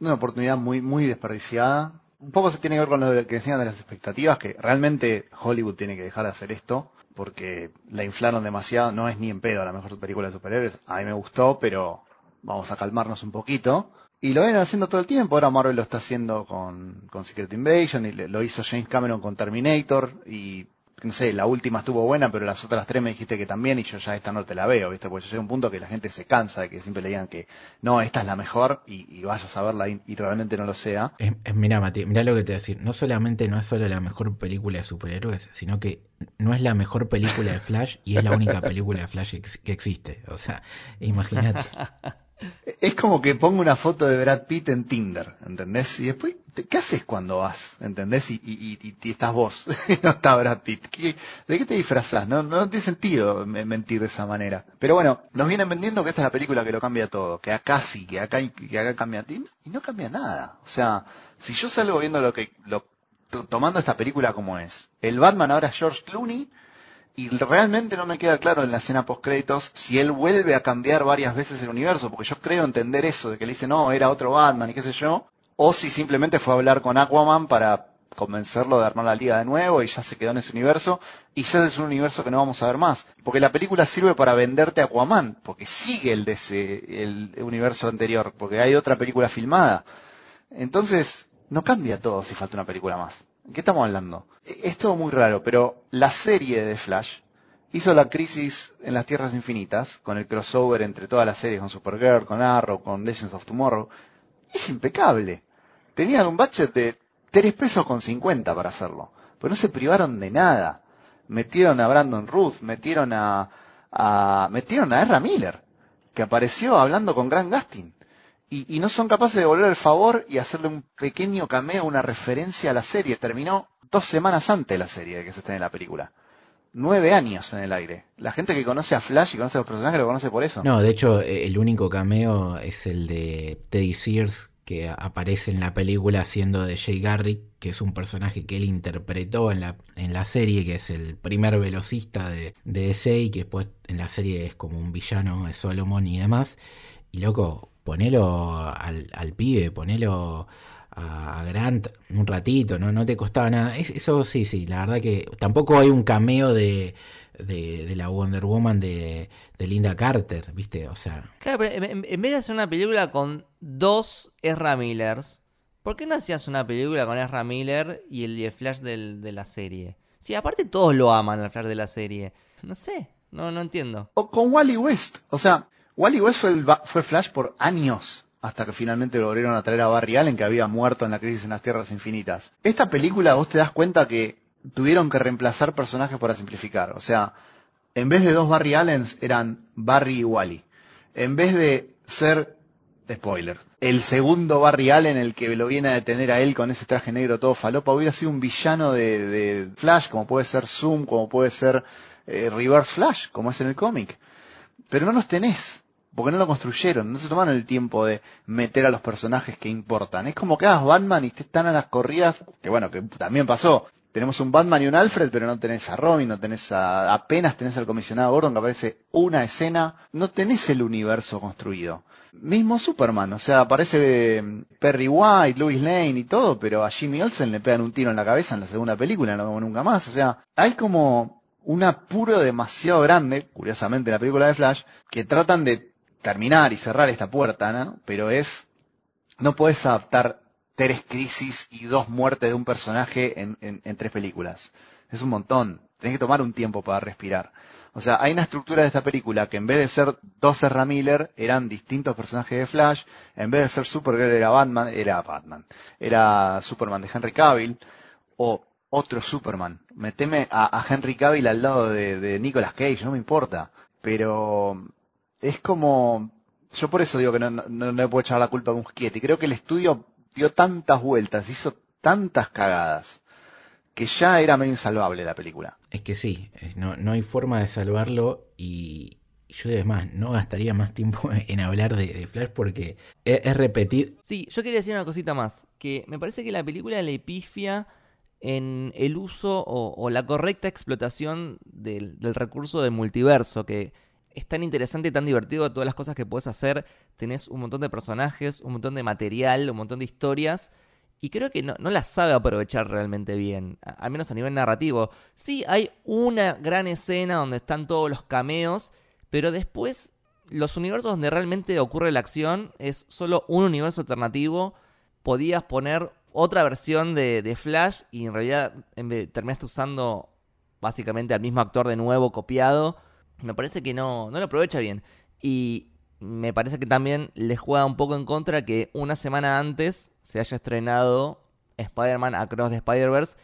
[SPEAKER 3] una oportunidad muy, muy desperdiciada. Un poco se tiene que ver con lo que decían de las expectativas, que realmente Hollywood tiene que dejar de hacer esto, porque la inflaron demasiado, no es ni en pedo la mejor película de superhéroes, a mí me gustó, pero vamos a calmarnos un poquito. Y lo vienen haciendo todo el tiempo, ahora Marvel lo está haciendo con, con Secret Invasion, y lo hizo James Cameron con Terminator, y no sé, la última estuvo buena, pero las otras tres me dijiste que también, y yo ya esta no te la veo, ¿viste? Porque llega un punto que la gente se cansa de que siempre le digan que no, esta es la mejor, y, y vayas a verla y, y realmente no lo sea.
[SPEAKER 1] Es, es- mirá, Mati, mirá lo que te voy a decir. No solamente no es solo la mejor película de superhéroes, sino que no es la mejor película de Flash y es la única película de Flash que, que existe. O sea, imagínate.
[SPEAKER 3] Es como que pongo una foto de Brad Pitt en Tinder, ¿entendés? Y después, ¿qué haces cuando vas? ¿Entendés? Y, y, y- y estás vos, no está Brad Pitt. ¿Qué- ¿De qué te disfrazás? No, no tiene sentido me- mentir de esa manera. Pero bueno, nos vienen vendiendo que esta es la película que lo cambia todo, que acá sí, que acá, que acá cambia. Y, y no cambia nada. O sea, si yo salgo viendo lo que, lo, to- tomando esta película como es, el Batman ahora es George Clooney, y realmente no me queda claro en la escena post créditos si él vuelve a cambiar varias veces el universo, porque yo creo entender eso, de que le dice no, era otro Batman y qué sé yo, o si simplemente fue a hablar con Aquaman para convencerlo de armar la liga de nuevo y ya se quedó en ese universo, y ya es un universo que no vamos a ver más. Porque la película sirve para venderte a Aquaman, porque sigue el de ese, el universo anterior, porque hay otra película filmada. Entonces, no cambia todo si falta una película más. ¿En qué estamos hablando? Es todo muy raro, pero la serie de Flash hizo la crisis en las Tierras Infinitas, con el crossover entre todas las series, con Supergirl, con Arrow, con Legends of Tomorrow. Es impecable. Tenían un budget de 3 pesos con 50 para hacerlo. Pero no se privaron de nada. Metieron a Brandon Ruth, metieron a, a metieron a Ezra Miller, que apareció hablando con Grant Gustin y, no son capaces de devolver el favor y hacerle un pequeño cameo, una referencia a la serie. Terminó dos semanas antes de la serie de que se esté en la película. Nueve años en el aire. La gente que conoce a Flash y conoce a los personajes lo conoce por eso.
[SPEAKER 1] No, de hecho, eh, el único cameo es el de Teddy Sears, que aparece en la película haciendo de Jay Garrick, que es un personaje que él interpretó en la, en la serie, que es el primer velocista de, de DC y que después en la serie es como un villano de Solomon y demás. Y loco, ponelo al, al pibe, ponelo a Grant un ratito, ¿no? No te costaba nada. Es- eso sí, sí, la verdad que tampoco hay un cameo de, de, de la Wonder Woman de, de Linda Carter, ¿viste? O sea,
[SPEAKER 2] Claro, pero en, en- en vez de hacer una película con dos Ezra Millers, ¿por qué no hacías una película con Ezra Miller y el, y el Flash del- de la serie? Sí, aparte todos lo aman al Flash de la serie. No sé, no, no entiendo.
[SPEAKER 3] O con Wally West. O sea, Wally West fue, el fue Flash por años. Hasta que finalmente lo volvieron a Barry Allen, que había muerto en la crisis en las Tierras Infinitas. Esta película, vos te das cuenta que tuvieron que reemplazar personajes para simplificar. O sea, en vez de dos Barry Allens, eran Barry y Wally. En vez de ser, spoiler, el segundo Barry Allen, el que lo viene a detener a él con ese traje negro todo falopa, hubiera sido un villano de, de Flash, como puede ser Zoom, como puede ser eh, Reverse Flash, como es en el cómic. Pero no los tenés, porque no lo construyeron, no se tomaron el tiempo de meter a los personajes que importan. Es como que hagas Batman y estés tan a las corridas, que bueno, que también pasó. tenemos un Batman y un Alfred, pero no tenés a Robin, no tenés a, apenas tenés al comisionado Gordon que aparece una escena, no tenés el universo construido. Mismo Superman, o sea, aparece eh, Perry White, Louis Lane y todo, pero a Jimmy Olsen le pegan un tiro en la cabeza en la segunda película, no como nunca más. O sea, hay como un apuro demasiado grande, curiosamente en la película de Flash, que tratan de terminar y cerrar esta puerta, ¿no? Pero es, no puedes adaptar tres crisis y dos muertes de un personaje en, en, tres películas. Es un montón. Tienes que tomar un tiempo para respirar. O sea, hay una estructura de esta película que en vez de ser dos Ezra Miller, eran distintos personajes de Flash. En vez de ser Supergirl, era Batman, era Batman. Era Superman de Henry Cavill. O otro Superman. Meteme a, Henry Cavill al lado de, de Nicolas Cage, no me importa. Pero es como, yo por eso digo que no, no, le puedo echar la culpa a Muschietti. Creo que el estudio dio tantas vueltas, hizo tantas cagadas, que ya era medio insalvable la película.
[SPEAKER 1] Es que sí, no, no hay forma de salvarlo y yo además no gastaría más tiempo en hablar de, Flash porque es, repetir.
[SPEAKER 2] Sí, yo quería decir una cosita más, que me parece que la película le pifia en el uso o, la correcta explotación del, del recurso del multiverso, que es tan interesante y tan divertido todas las cosas que puedes hacer. Tenés un montón de personajes, un montón de material, un montón de historias. Y creo que no, las sabe aprovechar realmente bien, al menos a nivel narrativo. Sí, hay una gran escena donde están todos los cameos, pero después los universos donde realmente ocurre la acción es solo un universo alternativo. Podías poner otra versión de, Flash y en realidad terminaste usando básicamente al mismo actor de nuevo copiado me parece que no, no lo aprovecha bien. Y me parece que también le juega un poco en contra que una semana antes se haya estrenado Spider-Man Across the Spider-Verse,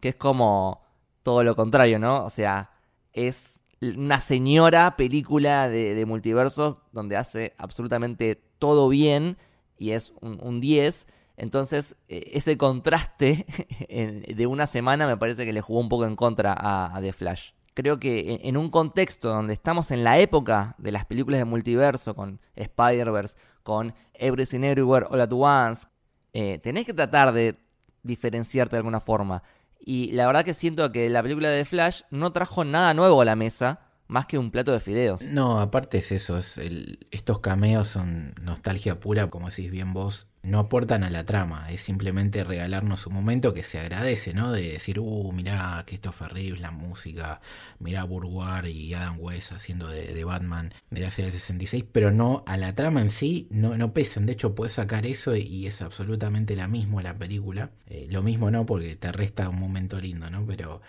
[SPEAKER 2] que es como todo lo contrario, ¿no? O sea, es una señora película de, multiversos donde hace absolutamente todo bien y es un, 10. Entonces, e, ese contraste de una semana me parece que le jugó un poco en contra a, a The Flash creo que en un contexto donde estamos en la época de las películas de multiverso, con Spider-Verse, con Everything Everywhere All at Once, eh, tenés que tratar de diferenciarte de alguna forma. Y la verdad que siento que la película de Flash no trajo nada nuevo a la mesa, más que un plato de fideos.
[SPEAKER 1] No, aparte es eso, estos cameos son nostalgia pura, como decís bien vos, no aportan a la trama, es simplemente regalarnos un momento que se agradece, ¿no? De decir, uh, mirá Christopher Reeves, la música, mirá Bourguard y Adam West haciendo de, Batman de la serie del 66, pero no a la trama en sí, no, no pesan. De hecho, puedes sacar eso y es absolutamente la misma la película. Eh, lo mismo no, porque te resta un momento lindo, ¿no? Pero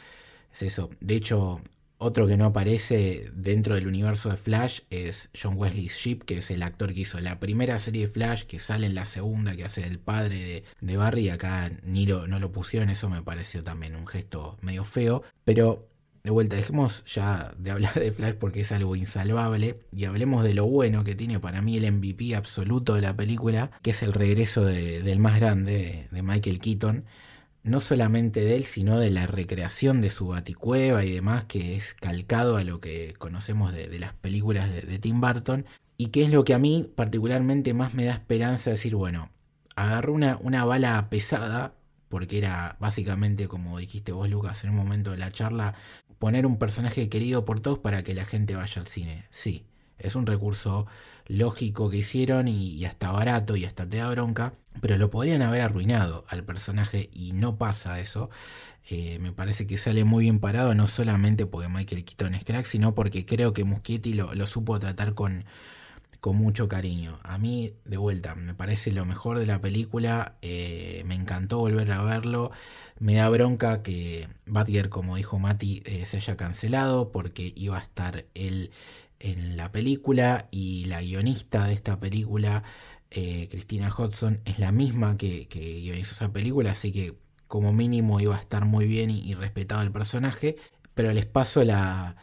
[SPEAKER 1] es eso. De hecho, otro que no aparece dentro del universo de Flash es John Wesley Shipp, que es el actor que hizo la primera serie de Flash, que sale en la segunda, que hace el padre de, Barry, y acá ni lo, no lo pusieron, eso me pareció también un gesto medio feo, pero de vuelta, dejemos ya de hablar de Flash porque es algo insalvable y hablemos de lo bueno que tiene para mí el MVP absoluto de la película, que es el regreso del más grande, de Michael Keaton no solamente de él, sino de la recreación de su baticueva y demás, que es calcado a lo que conocemos de, las películas de, Tim Burton, y que es lo que a mí particularmente más me da esperanza de decir, bueno, agarró una, una bala pesada, porque era básicamente, como dijiste vos, Lucas, en un momento de la charla, poner un personaje querido por todos para que la gente vaya al cine. Sí, es un recurso lógico que hicieron y, hasta barato y hasta te da bronca, pero lo podrían haber arruinado al personaje y no pasa eso. Eh, me parece que sale muy bien parado, no solamente porque Michael Keaton es crack, sino porque creo que Muschietti lo, supo tratar con, con mucho cariño. A mí, de vuelta, me parece lo mejor de la película. Eh, me encantó volver a verlo. Me da bronca que Badger, como dijo Mati, eh, se haya cancelado porque iba a estar él en la película y la guionista de esta película, eh, Christina Hodson, es la misma que, guionizó esa película, así que como mínimo iba a estar muy bien y, respetado el personaje, pero les paso la,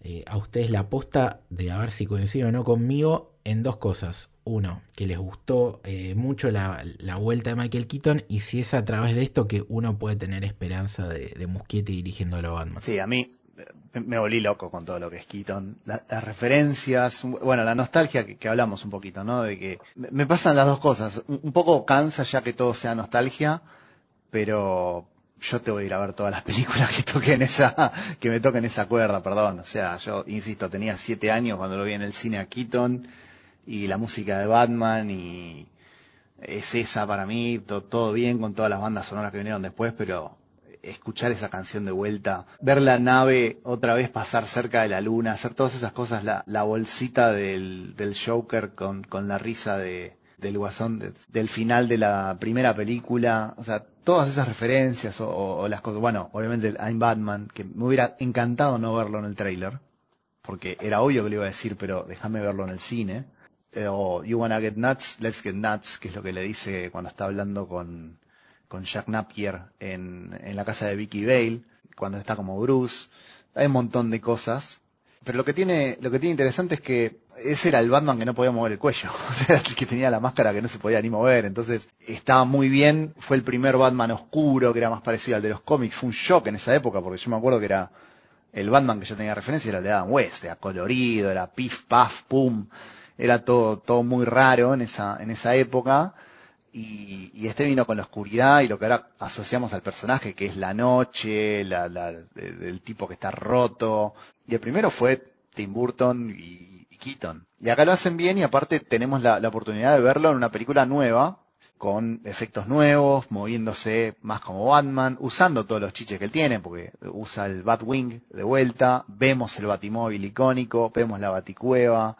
[SPEAKER 1] eh, a ustedes la aposta de a ver si coinciden o no conmigo en dos cosas. Uno, que les gustó eh, mucho la, vuelta de Michael Keaton y si es a través de esto que uno puede tener esperanza de, de Muschietti dirigiendo a Batman.
[SPEAKER 3] Sí, a mí me volví loco con todo lo que es Keaton. las referencias, bueno, la nostalgia que, hablamos un poquito, ¿no? De que me pasan las dos cosas. Un, poco cansa ya que todo sea nostalgia, pero yo te voy a ir a ver todas las películas que toquen esa, que me toquen esa cuerda, perdón. O sea, yo insisto, tenía siete años cuando lo vi en el cine a Keaton y la música de Batman y es esa para mí, todo bien con todas las bandas sonoras que vinieron después, pero escuchar esa canción de vuelta, ver la nave otra vez pasar cerca de la luna, hacer todas esas cosas, la, la bolsita del, Joker con, con la risa de, del guasón del final de la primera película, o sea, todas esas referencias o, las cosas, bueno, obviamente el I'm Batman, que me hubiera encantado no verlo en el trailer, porque era obvio que lo iba a decir, pero déjame verlo en el cine, eh, o You Wanna Get Nuts, Let's Get Nuts, que es lo que le dice cuando está hablando con, con Jack Napier en, la casa de Vicky Vale, cuando está como Bruce, hay un montón de cosas, pero lo que tiene, lo que tiene interesante es que ese era el Batman que no podía mover el cuello, o sea, el que tenía la máscara que no se podía ni mover, entonces estaba muy bien, fue el primer Batman oscuro, que era más parecido al de los cómics, fue un shock en esa época, porque yo me acuerdo que era el Batman que yo tenía referencia, era el de Adam West, era colorido, era pif, paf, pum, era todo, todo muy raro en esa, en esa época, y, y, este vino con la oscuridad y lo que ahora asociamos al personaje, que es la noche, la, la, el tipo que está roto. Y el primero fue Tim Burton y, y Keaton. Y acá lo hacen bien y aparte tenemos la, la, oportunidad de verlo en una película nueva, con efectos nuevos, moviéndose más como Batman, usando todos los chiches que él tiene, porque usa el Batwing de vuelta, vemos el Batimóvil icónico, vemos la Baticueva,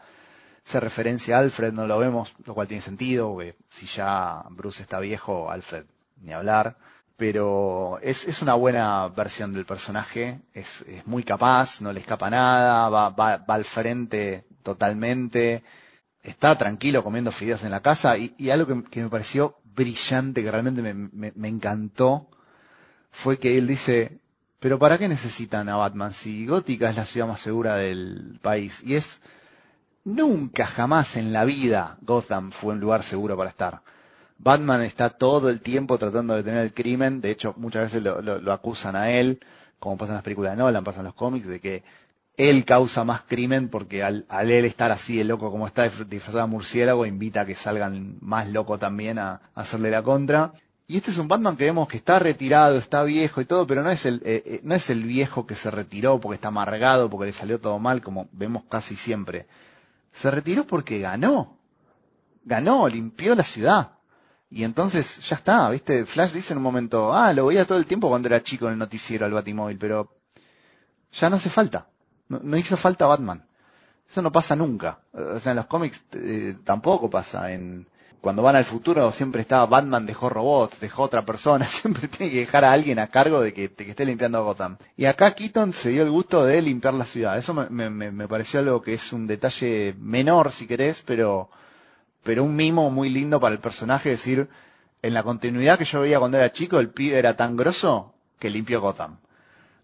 [SPEAKER 3] se referencia a Alfred, no lo vemos, lo cual tiene sentido, porque si ya Bruce está viejo, Alfred ni hablar. Pero es, es una buena versión del personaje, es, es muy capaz, no le escapa nada, va, va, va al frente totalmente, está tranquilo comiendo fideos en la casa y, y algo que, que, me pareció brillante, que realmente me, me, me encantó, fue que él dice, pero ¿para qué necesitan a Batman si Gótica es la ciudad más segura del país? Y es, Nunca, jamás en la vida Gotham fue un lugar seguro para estar. Batman está todo el tiempo tratando de tener el crimen, de hecho muchas veces lo, acusan a él, como pasa en las películas de Nolan, pasa en los cómics, de que él causa más crimen porque al, él estar así de loco como está disfrazado de murciélago invita a que salgan más locos también a, a, hacerle la contra. Y este es un Batman que vemos que está retirado, está viejo y todo, pero no es el, eh, eh, no es el viejo que se retiró porque está amargado, porque le salió todo mal, como vemos casi siempre se retiró porque ganó. Ganó, limpió la ciudad. Y entonces ya está, ¿viste? Flash dice en un momento, ah, lo veía todo el tiempo cuando era chico en el noticiero al Batimóvil, pero ya no hace falta. No, no hizo falta Batman. Eso no pasa nunca. O sea, en los cómics eh, tampoco pasa. En, cuando van al futuro siempre está Batman dejó robots, dejó otra persona, siempre tiene que dejar a alguien a cargo de que, esté limpiando Gotham. Y acá Keaton se dio el gusto de limpiar la ciudad. Eso me, me, pareció algo que es un detalle menor si querés, pero, pero un mimo muy lindo para el personaje, decir, en la continuidad que yo veía cuando era chico, el pibe era tan grosso que limpió Gotham.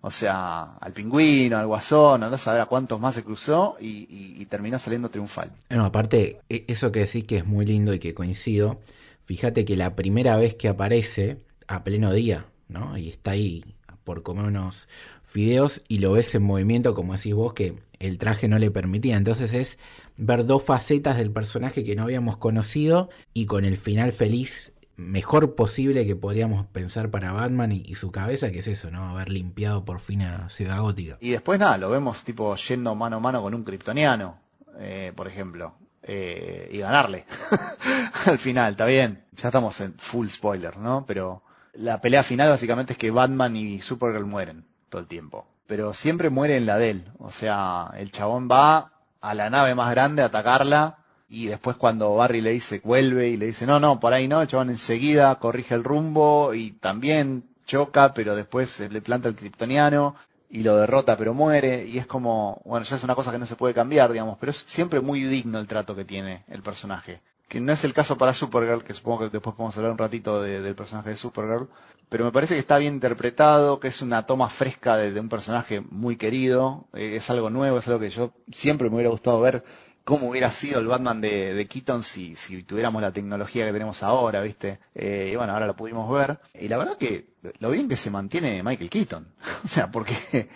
[SPEAKER 3] O sea, al pingüino, al guasón, no saber a cuántos más se cruzó y, terminó saliendo triunfal.
[SPEAKER 1] No, aparte, eso que decís que es muy lindo y que coincido, fíjate que la primera vez que aparece a pleno día, ¿no? Y está ahí por comer unos fideos y lo ves en movimiento, como decís vos, que el traje no le permitía. Entonces es ver dos facetas del personaje que no habíamos conocido y con el final feliz mejor posible que podríamos pensar para Batman y, su cabeza, que es eso, ¿no? Haber limpiado por fin a Ciudad Gótica.
[SPEAKER 3] Y después nada, lo vemos tipo yendo mano a mano con un kryptoniano, eh, por ejemplo, eh, y ganarle. Al final, está bien. Ya estamos en full spoiler, ¿no? Pero la pelea final básicamente es que Batman y Supergirl mueren todo el tiempo. Pero siempre muere en la de él. O sea, el chabón va a la nave más grande a atacarla y después cuando Barry le dice vuelve y le dice no, no, por ahí no, el chabón enseguida corrige el rumbo y también choca, pero después le planta el kryptoniano y lo derrota pero muere y es como, bueno, ya es una cosa que no se puede cambiar, digamos, pero es siempre muy digno el trato que tiene el personaje. Que no es el caso para Supergirl, que supongo que después podemos hablar un ratito de, del personaje de Supergirl, pero me parece que está bien interpretado, que es una toma fresca de, un personaje muy querido, eh, es algo nuevo, es algo que yo siempre me hubiera gustado ver cómo hubiera sido el Batman de, Keaton si, si tuviéramos la tecnología que tenemos ahora, ¿viste? Eh, y bueno, ahora lo pudimos ver. Y la verdad que lo bien que se mantiene Michael Keaton. o sea, porque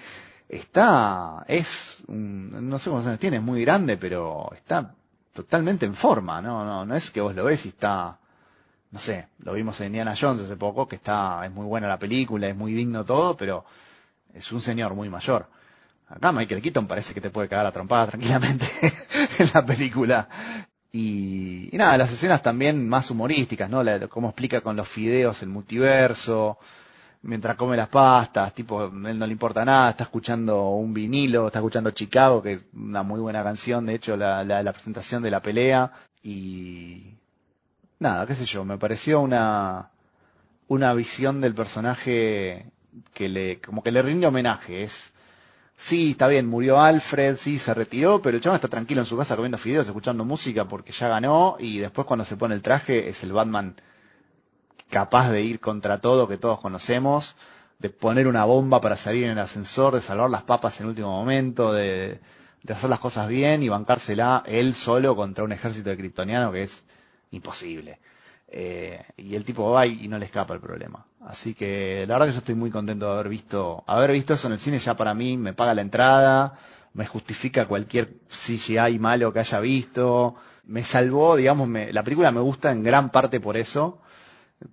[SPEAKER 3] está, es, un, no sé cuántos años tiene, es muy grande, pero está totalmente en forma, ¿no? No, no es que vos lo ves y está, no sé, lo vimos en Indiana Jones hace poco, que está, es muy buena la película, es muy digno todo, pero es un señor muy mayor. Acá Michael Keaton parece que te puede cagar a trompada tranquilamente en la película. Y, nada, las escenas también más humorísticas, ¿no? La, cómo explica con los fideos el multiverso, mientras come las pastas, tipo, a él no le importa nada, está escuchando un vinilo, está escuchando Chicago, que es una muy buena canción, de hecho, la, la, la presentación de la pelea, y nada, qué sé yo, me pareció una, una visión del personaje que le, como que le rinde homenaje, es, sí, está bien, murió Alfred, sí, se retiró, pero el chaval está tranquilo en su casa comiendo fideos, escuchando música porque ya ganó, y después cuando se pone el traje es el Batman capaz de ir contra todo que todos conocemos, de poner una bomba para salir en el ascensor, de salvar las papas en el último momento, de, hacer las cosas bien y bancársela él solo contra un ejército de kryptoniano que es imposible. Eh, y el tipo va y no le escapa el problema. Así que la verdad que yo estoy muy contento de haber visto, haber visto eso en el cine ya para mí me paga la entrada, me justifica cualquier CGI malo que haya visto, me salvó, digamos, me, la película me gusta en gran parte por eso.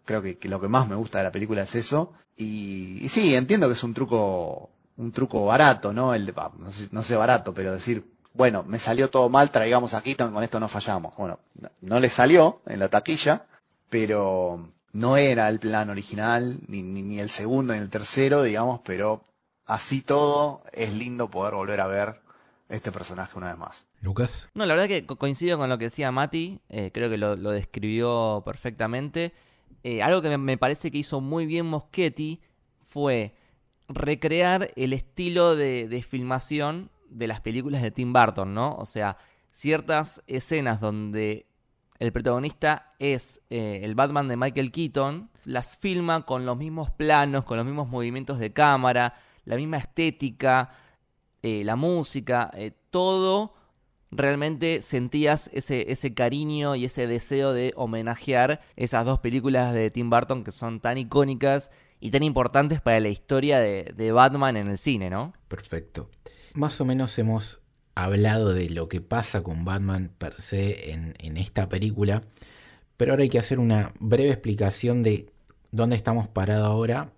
[SPEAKER 3] Creo que, lo que más me gusta de la película es eso. Y, y sí, entiendo que es un truco, un truco barato, ¿no? El no sé, no sé barato, pero decir, bueno, me salió todo mal, traigamos a Keaton, con esto no fallamos. Bueno, no, no le salió en la taquilla, pero no era el plan original, ni, ni, ni, el segundo ni el tercero, digamos, pero así todo es lindo poder volver a ver este personaje una vez más.
[SPEAKER 1] Lucas.
[SPEAKER 2] No, la verdad que coincido con lo que decía Mati, eh, creo que lo, lo, describió perfectamente. Eh, algo que me, me, parece que hizo muy bien Moschetti fue recrear el estilo de, de filmación de las películas de Tim Burton, ¿no? O sea, ciertas escenas donde el protagonista es eh, el Batman de Michael Keaton, las filma con los mismos planos, con los mismos movimientos de cámara, la misma estética, eh, la música, eh, todo realmente sentías ese, ese cariño y ese deseo de homenajear esas dos películas de Tim Burton que son tan icónicas y tan importantes para la historia de, de Batman en el cine, ¿no?
[SPEAKER 1] Perfecto. Más o menos hemos hablado de lo que pasa con Batman per se en, esta película, pero ahora hay que hacer una breve explicación de dónde estamos parados ahora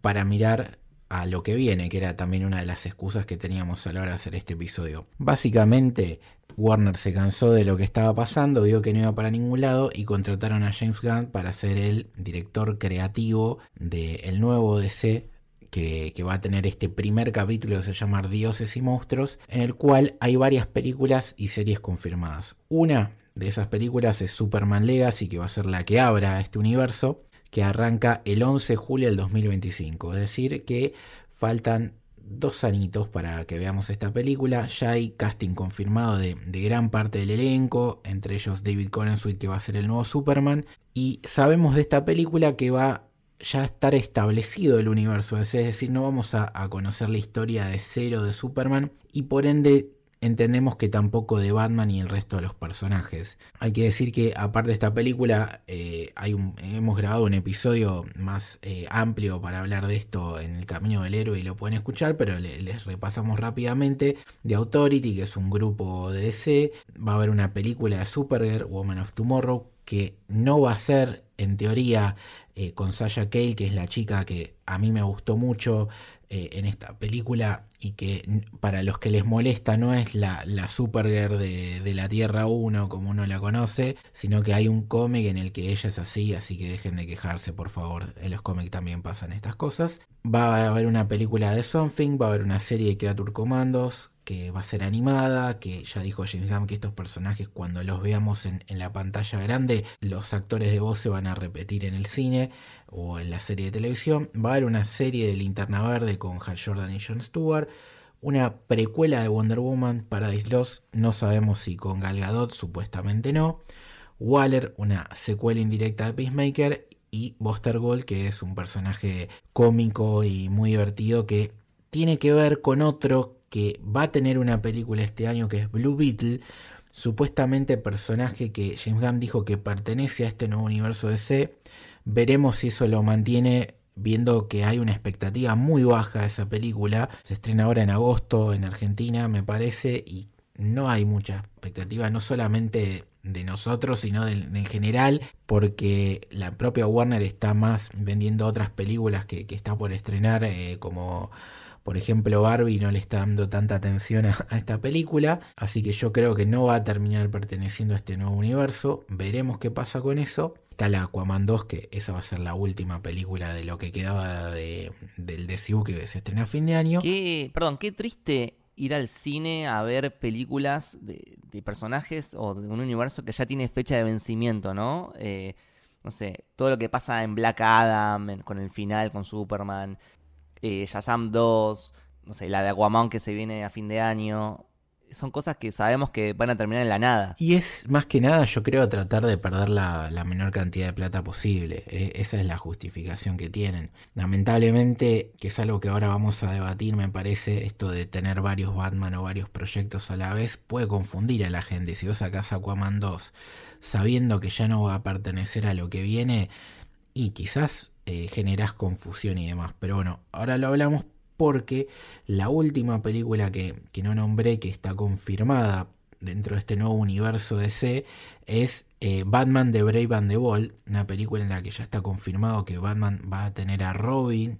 [SPEAKER 1] para mirar a lo que viene, que era también una de las excusas que teníamos a la hora de hacer este episodio. Básicamente, Warner se cansó de lo que estaba pasando, vio que no iba para ningún lado y contrataron a James Gunn para ser el director creativo del nuevo DC que, va a tener este primer capítulo se llama Dioses y Monstruos, en el cual hay varias películas y series confirmadas. Una de esas películas es Superman Legacy, que va a ser la que abra este universo, que arranca el 11 de julio del 2025. Es decir, que faltan dos anitos para que veamos esta película. Ya hay casting confirmado de, de gran parte del elenco, entre ellos David Corenswit, que va a ser el nuevo Superman. Y sabemos de esta película que va ya estar establecido el universo es decir, no vamos a, conocer la historia de cero de Superman y por ende entendemos que tampoco de Batman y el resto de los personajes. Hay que decir que aparte de esta película eh, hay hemos grabado un episodio más eh, amplio para hablar de esto en el Camino del Héroe y lo pueden escuchar, pero le, les repasamos rápidamente. The Authority, que es un grupo de DC, va a haber una película de Supergirl, Woman of Tomorrow, que no va a ser en teoría eh, con Sasha Cale, que es la chica que a mí me gustó mucho eh, en esta película y que para los que les molesta no es la, la Supergirl de, de, la Tierra 1 como uno la conoce, sino que hay un cómic en el que ella es así, así que dejen de quejarse por favor, en los cómics también pasan estas cosas. Va a haber una película de Something, va a haber una serie de Creature Commandos, que va a ser animada, que ya dijo James Gunn que estos personajes cuando los veamos en, la pantalla grande, los actores de voz se van a repetir en el cine o en la serie de televisión. Va a haber una serie de Linterna Verde con Hal Jordan y Jon Stewart. Una precuela de Wonder Woman, Paradise Lost, no sabemos si con Gal Gadot, supuestamente no. Waller, una secuela indirecta de Peacemaker. Y Buster Gold, que es un personaje cómico y muy divertido que tiene que ver con otro que va a tener una película este año que es Blue Beetle, supuestamente personaje que James Gunn dijo que pertenece a este nuevo universo DC. Veremos si eso lo mantiene viendo que hay una expectativa muy baja de esa película. Se estrena ahora en agosto en Argentina, me parece, y no hay mucha expectativa, no solamente de nosotros, sino de, en general, porque la propia Warner está más vendiendo otras películas que, está por estrenar, eh, como por ejemplo Barbie no le está dando tanta atención a, esta película, así que yo creo que no va a terminar perteneciendo a este nuevo universo, veremos qué pasa con eso. Está la Aquaman 2, que esa va a ser la última película de lo que quedaba de, del DCU que se estrena a fin de año.
[SPEAKER 2] Qué, perdón, qué triste ir al cine a ver películas de, personajes o de un universo que ya tiene fecha de vencimiento, ¿no? Eh, no sé, todo lo que pasa en Black Adam, con el final, con Superman, eh, Shazam 2, no sé, la de Aquaman que se viene a fin de año son cosas que sabemos que van a terminar en la nada.
[SPEAKER 1] Y es más que nada, yo creo, tratar de perder la, menor cantidad de plata posible. E, esa es la justificación que tienen. Lamentablemente, que es algo que ahora vamos a debatir, me parece, esto de tener varios Batman o varios proyectos a la vez puede confundir a la gente. Si vos sacás Aquaman 2 sabiendo que ya no va a pertenecer a lo que viene, y quizás eh, generás confusión y demás. Pero bueno, ahora lo hablamos porque la última película que, no nombré, que está confirmada dentro de este nuevo universo DC, es eh, Batman de Brave and the Ball, una película en la que ya está confirmado que Batman va a tener a Robin,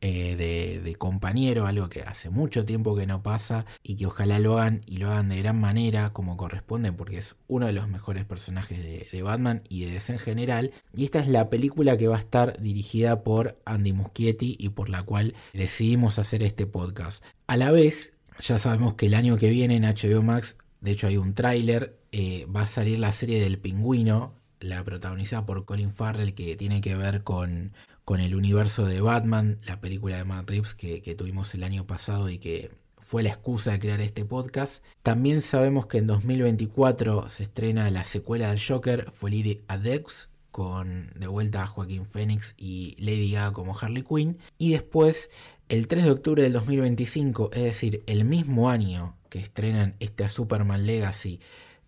[SPEAKER 1] eh, de, compañero, algo que hace mucho tiempo que no pasa y que ojalá lo hagan y lo hagan de gran manera como corresponde porque es uno de los mejores personajes de, Batman y de DC en general. Y esta es la película que va a estar dirigida por Andy Muschietti y por la cual decidimos hacer este podcast. A la vez, ya sabemos que el año que viene en HBO Max, de hecho hay un tráiler, eh, va a salir la serie del pingüino, la protagonizada por Colin Farrell, que tiene que ver con, con el universo de Batman, la película de Matt Reeves que, tuvimos el año pasado y que fue la excusa de crear este podcast. También sabemos que en 2024 se estrena la secuela del Joker, Lady Adex, con de vuelta a Joaquín Phoenix y Lady Gaga como Harley Quinn. Y después, el 3 de octubre del 2025, es decir, el mismo año que estrenan este Superman Legacy,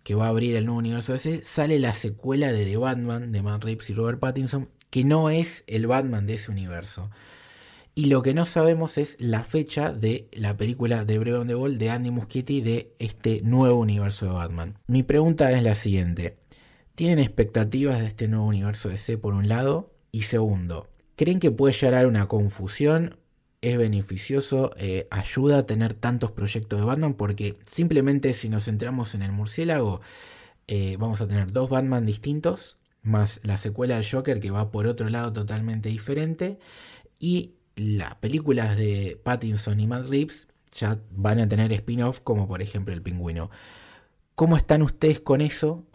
[SPEAKER 1] que va a abrir el nuevo universo DC, sale la secuela de The Batman de Matt Reeves y Robert Pattinson, que no es el Batman de ese universo. Y lo que no sabemos es la fecha de la película de Brave the Ball de Andy Muschietti de este nuevo universo de Batman. Mi pregunta es la siguiente. ¿Tienen expectativas de este nuevo universo de C por un lado? Y segundo, ¿creen que puede llegar a una confusión? ¿Es beneficioso? Eh, ¿Ayuda a tener tantos proyectos de Batman? Porque simplemente si nos centramos en el murciélago, eh, vamos a tener dos Batman distintos más la secuela del Joker que va por otro lado totalmente diferente y las películas de Pattinson y Matt Reeves ya van a tener spin-off como por ejemplo El Pingüino. ¿Cómo están ustedes con eso?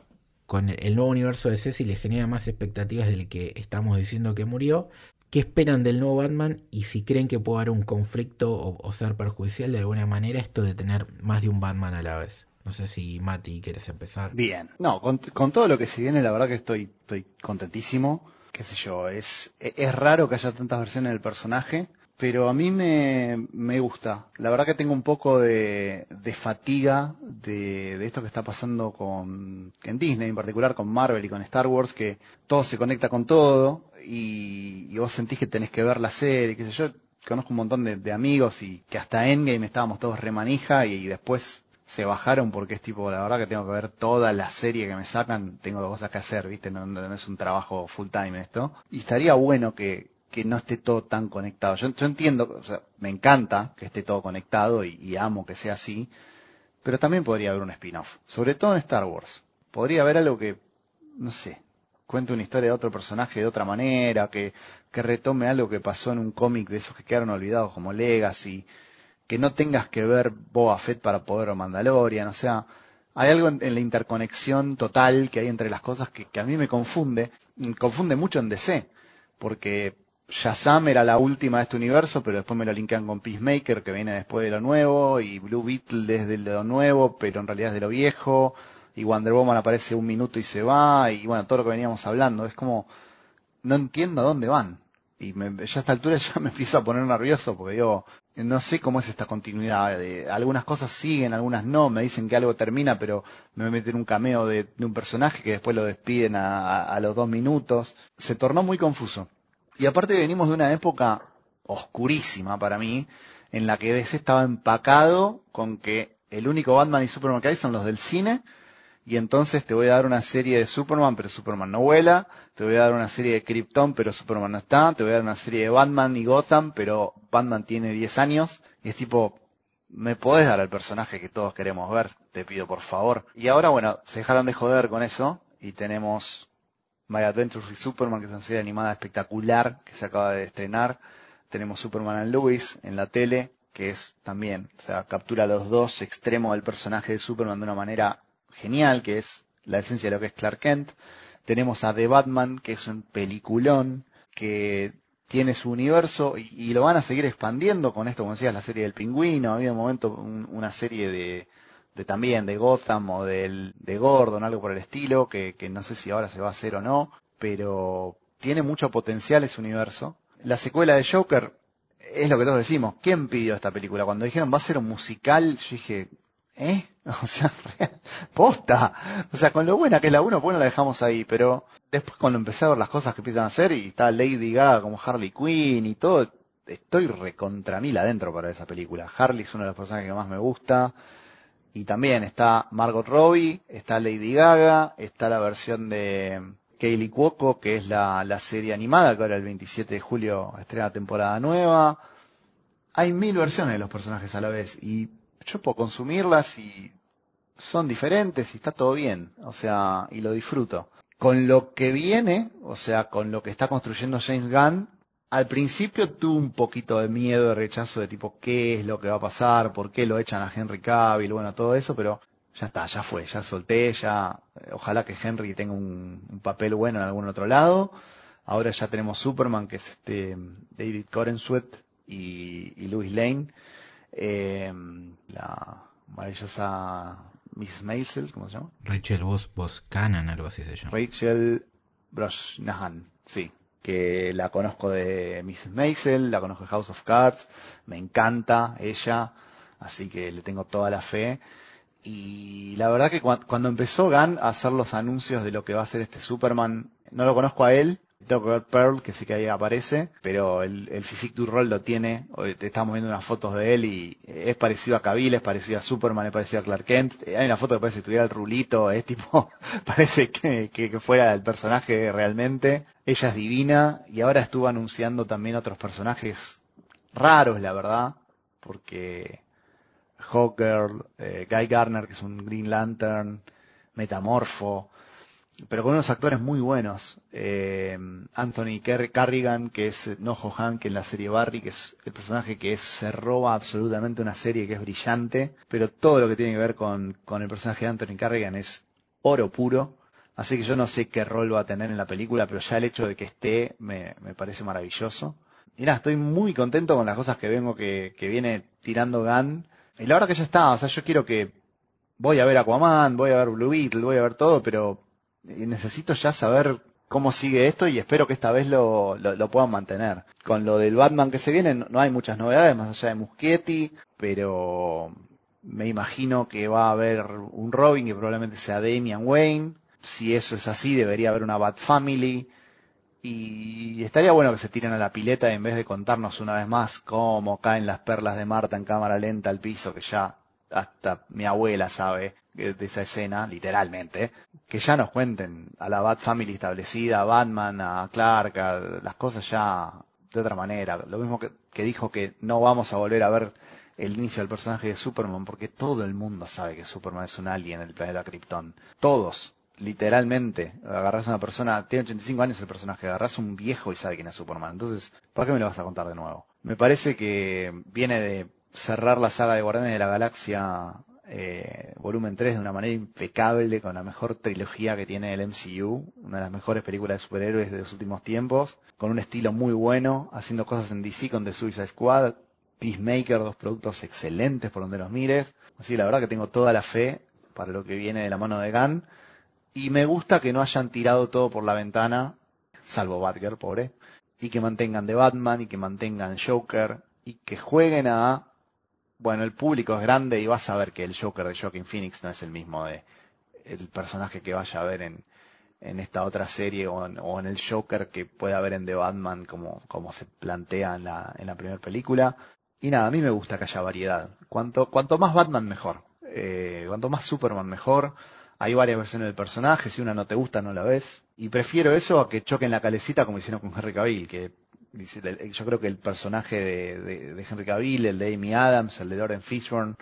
[SPEAKER 1] Con el nuevo universo de C, les genera más expectativas del que estamos diciendo que murió. ¿Qué esperan del nuevo Batman? Y si creen que puede haber un conflicto o, o ser perjudicial de alguna manera esto de tener más de un Batman a la vez. No sé si Mati quieres empezar.
[SPEAKER 3] Bien. No, con, todo lo que se viene, la verdad que estoy, estoy contentísimo. Qué sé yo, es, es raro que haya tantas versiones del personaje, pero a mí me, me gusta. La verdad que tengo un poco de, de fatiga de, de, esto que está pasando con en Disney, en particular con Marvel y con Star Wars, que todo se conecta con todo y, vos sentís que tenés que ver la serie, qué sé yo. Conozco un montón de, amigos y que hasta Endgame estábamos todos remanija y después se bajaron porque es tipo, la verdad que tengo que ver toda la serie que me sacan, tengo cosas que hacer, ¿viste? No, no, es un trabajo full time esto. Y estaría bueno que, que no esté todo tan conectado. Yo, yo entiendo, o sea, me encanta que esté todo conectado y, y amo que sea así, pero también podría haber un spin-off, sobre todo en Star Wars. Podría haber algo que, no sé, cuente una historia de otro personaje de otra manera, que, que retome algo que pasó en un cómic de esos que quedaron olvidados como Legacy que no tengas que ver Boba Fett para poder o Mandalorian, o sea, hay algo en, la interconexión total que hay entre las cosas que, a mí me confunde, confunde mucho en DC, porque Shazam era la última de este universo, pero después me lo linkean con Peacemaker, que viene después de lo nuevo, y Blue Beetle desde lo nuevo, pero en realidad es de lo viejo, y Wonder Woman aparece un minuto y se va, y bueno, todo lo que veníamos hablando, es como, no entiendo a dónde van. Y me, ya a esta altura ya me empiezo a poner nervioso, porque digo, no sé cómo es esta continuidad. De, algunas cosas siguen, algunas no. Me dicen que algo termina, pero me meten un cameo de, un personaje que después lo despiden a, los dos minutos. Se tornó muy confuso. Y aparte venimos de una época oscurísima para mí, en la que DC estaba empacado con que el único Batman y Superman que hay son los del cine, y entonces te voy a dar una serie de Superman, pero Superman no vuela, te voy a dar una serie de Krypton, pero Superman no está, te voy a dar una serie de Batman y Gotham, pero Batman tiene 10 años, y es tipo, me podés dar el personaje que todos queremos ver, te pido por favor. Y ahora, bueno, se dejaron de joder con eso, y tenemos My Adventures with Superman, que es una serie animada espectacular que se acaba de estrenar. Tenemos Superman and Lois en la tele, que es también, o sea, captura los dos extremos del personaje de Superman de una manera genial, que es la esencia de lo que es Clark Kent. Tenemos a The Batman, que es un peliculón, que tiene su universo y, lo van a seguir expandiendo con esto, como decías, la serie del pingüino. Había un momento una serie de, de también de Gotham o del, de Gordon, algo por el estilo, que, que no sé si ahora se va a hacer o no, pero tiene mucho potencial ese universo. La secuela de Joker es lo que todos decimos. ¿Quién pidió esta película? Cuando dijeron va a ser un musical, yo dije, ¿eh? O sea, posta. O sea, con lo buena que es la 1, pues la dejamos ahí, pero después cuando empecé a ver las cosas que empiezan a hacer y está Lady Gaga como Harley Quinn y todo, estoy recontra mil adentro para esa película. Harley es uno de los personajes que más me gusta. Y también está Margot Robbie, está Lady Gaga, está la versión de Kaylee Cuoco, que es la, la serie animada, que ahora el 27 de julio estrena temporada nueva. Hay mil versiones de los personajes a la vez y yo puedo consumirlas y son diferentes y está todo bien, o sea, y lo disfruto. Con lo que viene, o sea, con lo que está construyendo James Gunn, al principio tuve un poquito de miedo, de rechazo de tipo, ¿qué es lo que va a pasar? ¿Por qué lo echan a Henry Cavill? Bueno, todo eso, pero ya está, ya fue, ya solté, ya, eh, ojalá que Henry tenga un, papel bueno en algún otro lado. Ahora ya tenemos Superman, que es este David Corenswet y, y Louis Lane eh, la maravillosa Miss Maisel, ¿cómo se llama?
[SPEAKER 1] Rachel Bos Boscanan, algo así se llama.
[SPEAKER 3] Rachel Brosnahan, sí. Que la conozco de Miss Maisel, la conozco de House of Cards, me encanta ella, así que le tengo toda la fe. Y la verdad que cuando empezó Gunn a hacer los anuncios de lo que va a ser este Superman, no lo conozco a él, Dr. Pearl, que sí que ahí aparece, pero el, el physique du rol lo tiene. Hoy te estamos viendo unas fotos de él y es parecido a Cavill, es parecido a Superman, es parecido a Clark Kent. Hay una foto que parece que tuviera el rulito, es tipo, parece que, que, fuera el personaje realmente. Ella es divina y ahora estuvo anunciando también otros personajes raros, la verdad, porque Hawker, eh, Guy Garner, que es un Green Lantern, Metamorfo, pero con unos actores muy buenos. Eh, Anthony Carrigan, que es Noho Hank en la serie Barry, que es el personaje que se roba absolutamente una serie que es brillante, pero todo lo que tiene que ver con, con el personaje de Anthony Carrigan es oro puro. Así que yo no sé qué rol va a tener en la película, pero ya el hecho de que esté me, me parece maravilloso. Y estoy muy contento con las cosas que vengo que, que viene tirando Gunn. Y la verdad que ya está, o sea, yo quiero que voy a ver Aquaman, voy a ver Blue Beetle, voy a ver todo, pero necesito ya saber cómo sigue esto y espero que esta vez lo, lo, puedan mantener. Con lo del Batman que se viene no hay muchas novedades más allá de Muschietti, pero me imagino que va a haber un Robin que probablemente sea Damian Wayne. Si eso es así, debería haber una Bat Family. Y estaría bueno que se tiren a la pileta en vez de contarnos una vez más cómo caen las perlas de Marta en cámara lenta al piso, que ya hasta mi abuela sabe de esa escena, literalmente, que ya nos cuenten a la Bat Family establecida, a Batman, a Clark, a las cosas ya de otra manera. Lo mismo que, que dijo que no vamos a volver a ver el inicio del personaje de Superman, porque todo el mundo sabe que Superman es un alien en el planeta Krypton. Todos, literalmente. Agarras a una persona, tiene 85 años el personaje, agarras a un viejo y sabe quién es Superman. Entonces, ¿para qué me lo vas a contar de nuevo? Me parece que viene de cerrar la saga de Guardianes de la Galaxia eh, volumen 3 de una manera impecable, con la mejor trilogía que tiene el MCU, una de las mejores películas de superhéroes de los últimos tiempos, con un estilo muy bueno, haciendo cosas en DC con The Suicide Squad, Peacemaker, dos productos excelentes por donde los mires. Así la verdad que tengo toda la fe para lo que viene de la mano de Gunn. Y me gusta que no hayan tirado todo por la ventana, salvo Batgirl, pobre, y que mantengan de Batman y que mantengan Joker y que jueguen a bueno, el público es grande y vas a ver que el Joker de Joaquin Phoenix no es el mismo de el personaje que vaya a ver en, en esta otra serie o en, el Joker que pueda ver en The Batman como, como se plantea en la, en la primera película. Y nada, a mí me gusta que haya variedad. Cuanto, cuanto más Batman mejor. Eh, cuanto más Superman mejor. Hay varias versiones del personaje, si una no te gusta no la ves. Y prefiero eso a que choquen la calecita como hicieron con Henry Cavill, que yo creo que el personaje de, de- Henry Cavill, el de Amy Adams, el de Lauren Fishburne,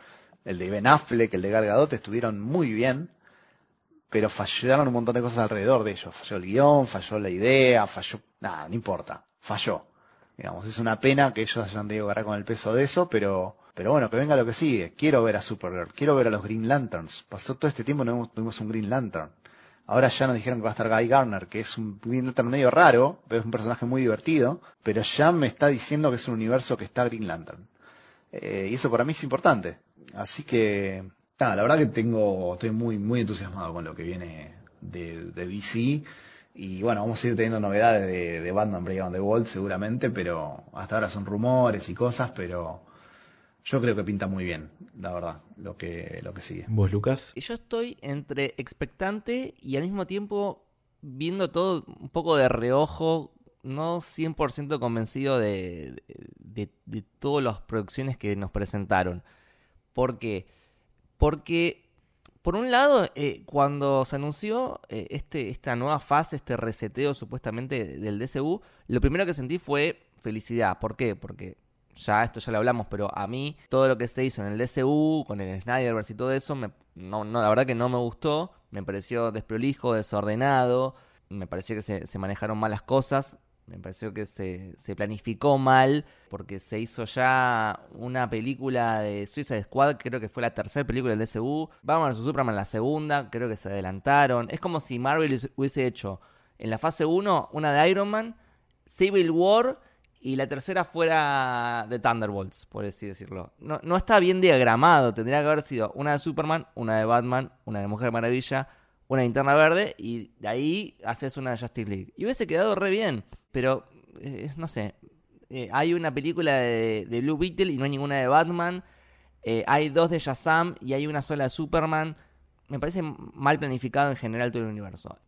[SPEAKER 3] el de Ben Affleck, el de Gal Gadot estuvieron muy bien, pero fallaron un montón de cosas alrededor de ellos. Falló el guion, falló la idea, falló... Nada, no importa, falló. Digamos, es una pena que ellos hayan tenido que con el peso de eso, pero, pero bueno, que venga lo que sigue. Quiero ver a Supergirl, quiero ver a los Green Lanterns. Pasó todo este tiempo no tuvimos un Green Lantern. Ahora ya nos dijeron que va a estar Guy Garner, que es un Lantern medio raro, pero es un personaje muy divertido, pero ya me está diciendo que es un universo que está Green Lantern. Eh, y eso para mí es importante. Así que, la verdad que tengo, estoy muy, muy entusiasmado con lo que viene de, DC. Y bueno, vamos a ir teniendo novedades de, de Batman Breakout the World seguramente, pero hasta ahora son rumores y cosas, pero yo creo que pinta muy bien, la verdad, lo que, lo que sigue.
[SPEAKER 1] ¿Vos, Lucas?
[SPEAKER 2] Yo estoy entre expectante y al mismo tiempo viendo todo un poco de reojo, no 100% convencido de, de, de todas las producciones que nos presentaron. ¿Por qué? Porque, por un lado, eh, cuando se anunció eh, este, esta nueva fase, este reseteo supuestamente del DCU, lo primero que sentí fue felicidad. ¿Por qué? Porque ya esto ya lo hablamos, pero a mí todo lo que se hizo en el DCU, con el Snyderverse y todo eso, no, no, la verdad que no me gustó, me pareció desprolijo, desordenado, me pareció que se, se manejaron mal las cosas, me pareció que se, se planificó mal, porque se hizo ya una película de Suicide Squad, creo que fue la tercera película del DCU, Batman vs. Superman la segunda, creo que se adelantaron, es como si Marvel hubiese hecho en la fase 1 una de Iron Man, Civil War y la tercera fuera de Thunderbolts, por así decirlo. No, no está bien diagramado, tendría que haber sido una de Superman, una de Batman, una de Mujer Maravilla, una de Linterna Verde y de ahí haces una de Justice League. Y hubiese quedado re bien, pero eh, no sé. Eh, hay una película de, de Blue Beetle y no hay ninguna de Batman. Eh, hay dos de Shazam y hay una sola de Superman. Me parece mal planificado en general todo el universo.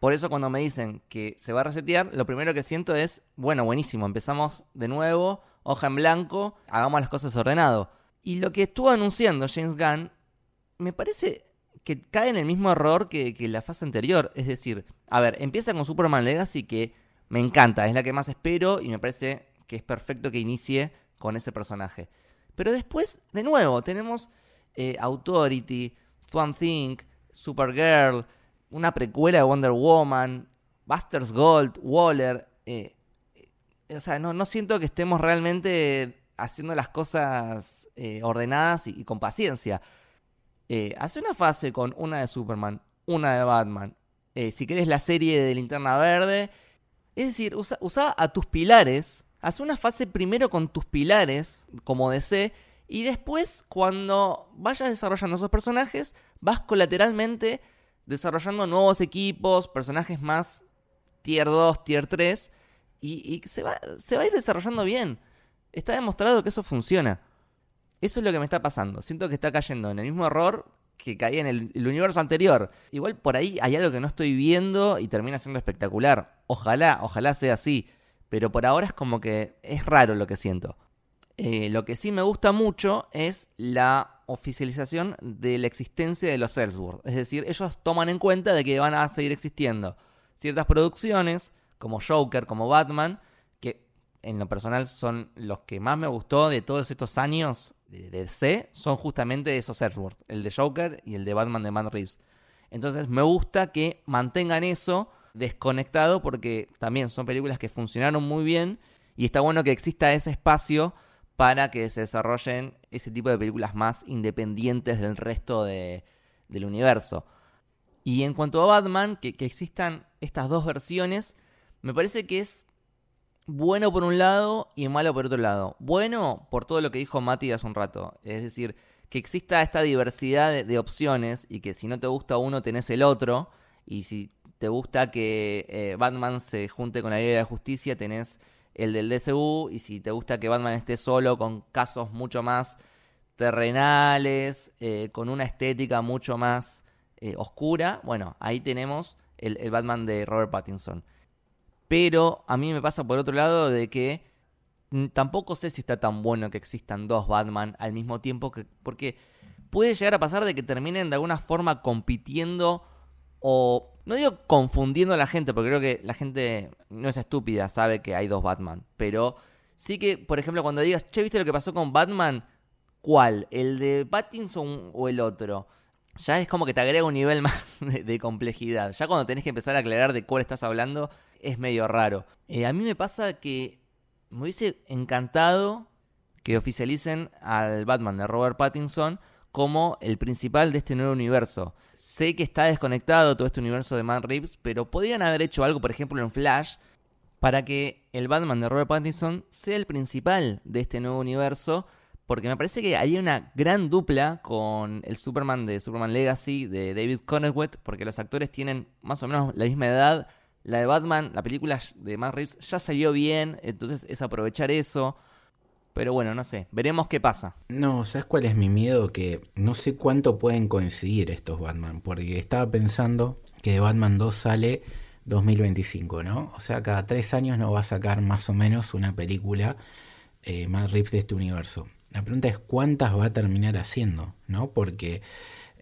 [SPEAKER 2] Por eso cuando me dicen que se va a resetear, lo primero que siento es, bueno, buenísimo, empezamos de nuevo, hoja en blanco, hagamos las cosas ordenado. Y lo que estuvo anunciando James Gunn, me parece que cae en el mismo error que, que la fase anterior. Es decir, a ver, empieza con Superman Legacy que me encanta, es la que más espero y me parece que es perfecto que inicie con ese personaje. Pero después, de nuevo, tenemos eh, Authority, Swamp Thing, Supergirl, una precuela de Wonder Woman, Buster's Gold, Waller. eh, eh, o sea, no, no siento que estemos realmente haciendo las cosas eh, ordenadas y, con paciencia. Hace una fase con una de Superman, una de Batman. si querés la serie de Linterna Verde. Es decir, usa, usa a tus pilares. Haz una fase primero con tus pilares, como DC. Y después, cuando vayas desarrollando esos personajes, vas colateralmente desarrollando nuevos equipos, personajes más tier 2, tier 3. Y, se, va, se va a ir desarrollando bien. Está demostrado que eso funciona. Eso es lo que me está pasando. Siento que está cayendo en el mismo error que caía en el, el universo anterior. Igual por ahí hay algo que no estoy viendo y termina siendo espectacular. Ojalá, ojalá sea así. Pero por ahora es como que es raro lo que siento. Eh, lo que sí me gusta mucho es la oficialización de la existencia de los Ellsworth. Es decir, ellos toman en cuenta de que van a seguir existiendo ciertas producciones, como Joker, como Batman, que en lo personal son los que más me gustó de todos estos años de DC, son justamente esos Ellsworth, el de Joker y el de Batman de Matt Reeves. Entonces me gusta que mantengan eso desconectado porque también son películas que funcionaron muy bien y está bueno que exista ese espacio para que se desarrollen ese tipo de películas más independientes del resto de- del universo. Y en cuanto a Batman, que, existan estas dos versiones, me parece que es bueno por un lado y malo por otro lado. Bueno por todo lo que dijo Mati hace un rato. Es decir, que exista esta diversidad de, de opciones y que si no te gusta uno tenés el otro. Y si te gusta que eh, Batman se junte con la Liga de la Justicia tenés el del DCU. Y si te gusta que Batman esté solo con casos mucho más terrenales, eh, con una estética mucho más eh, oscura, bueno, ahí tenemos el, el Batman de Robert Pattinson. Pero a mí me pasa por otro lado de que mm, tampoco sé si está tan bueno que existan dos Batman al mismo tiempo que porque puede llegar a pasar de que terminen de alguna forma compitiendo o no digo confundiendo a la gente, porque creo que la gente no es estúpida, sabe que hay dos Batman, pero sí que, por ejemplo, cuando digas, che, ¿viste lo que pasó con Batman? ¿Cuál? ¿El de Pattinson o el otro? Ya es como que te agrega un nivel más de, complejidad. Ya cuando tenés que empezar a aclarar de cuál estás hablando, es medio raro. Eh, a mí me pasa que me hubiese encantado que oficialicen al Batman de Robert Pattinson como el principal de este nuevo universo. Sé que está desconectado todo este universo de Matt Reeves, pero podrían haber hecho algo, por ejemplo, en Flash, para que el Batman de Robert Pattinson sea el principal de este nuevo universo, porque me parece que hay una gran dupla con el Superman de Superman Legacy de David Cronenweth, porque los actores tienen más o menos la misma edad. La de Batman, la película de Matt Reeves ya salió bien, entonces es aprovechar eso. Pero bueno, no sé, veremos qué pasa.
[SPEAKER 1] No, ¿sabes cuál es mi miedo? Que no sé cuánto pueden coincidir estos Batman, porque estaba pensando que de Batman 2 sale 2025, ¿no? O sea, cada tres años no va a sacar más o menos una película eh, más rips de este universo. La pregunta es cuántas va a terminar haciendo, ¿no? Porque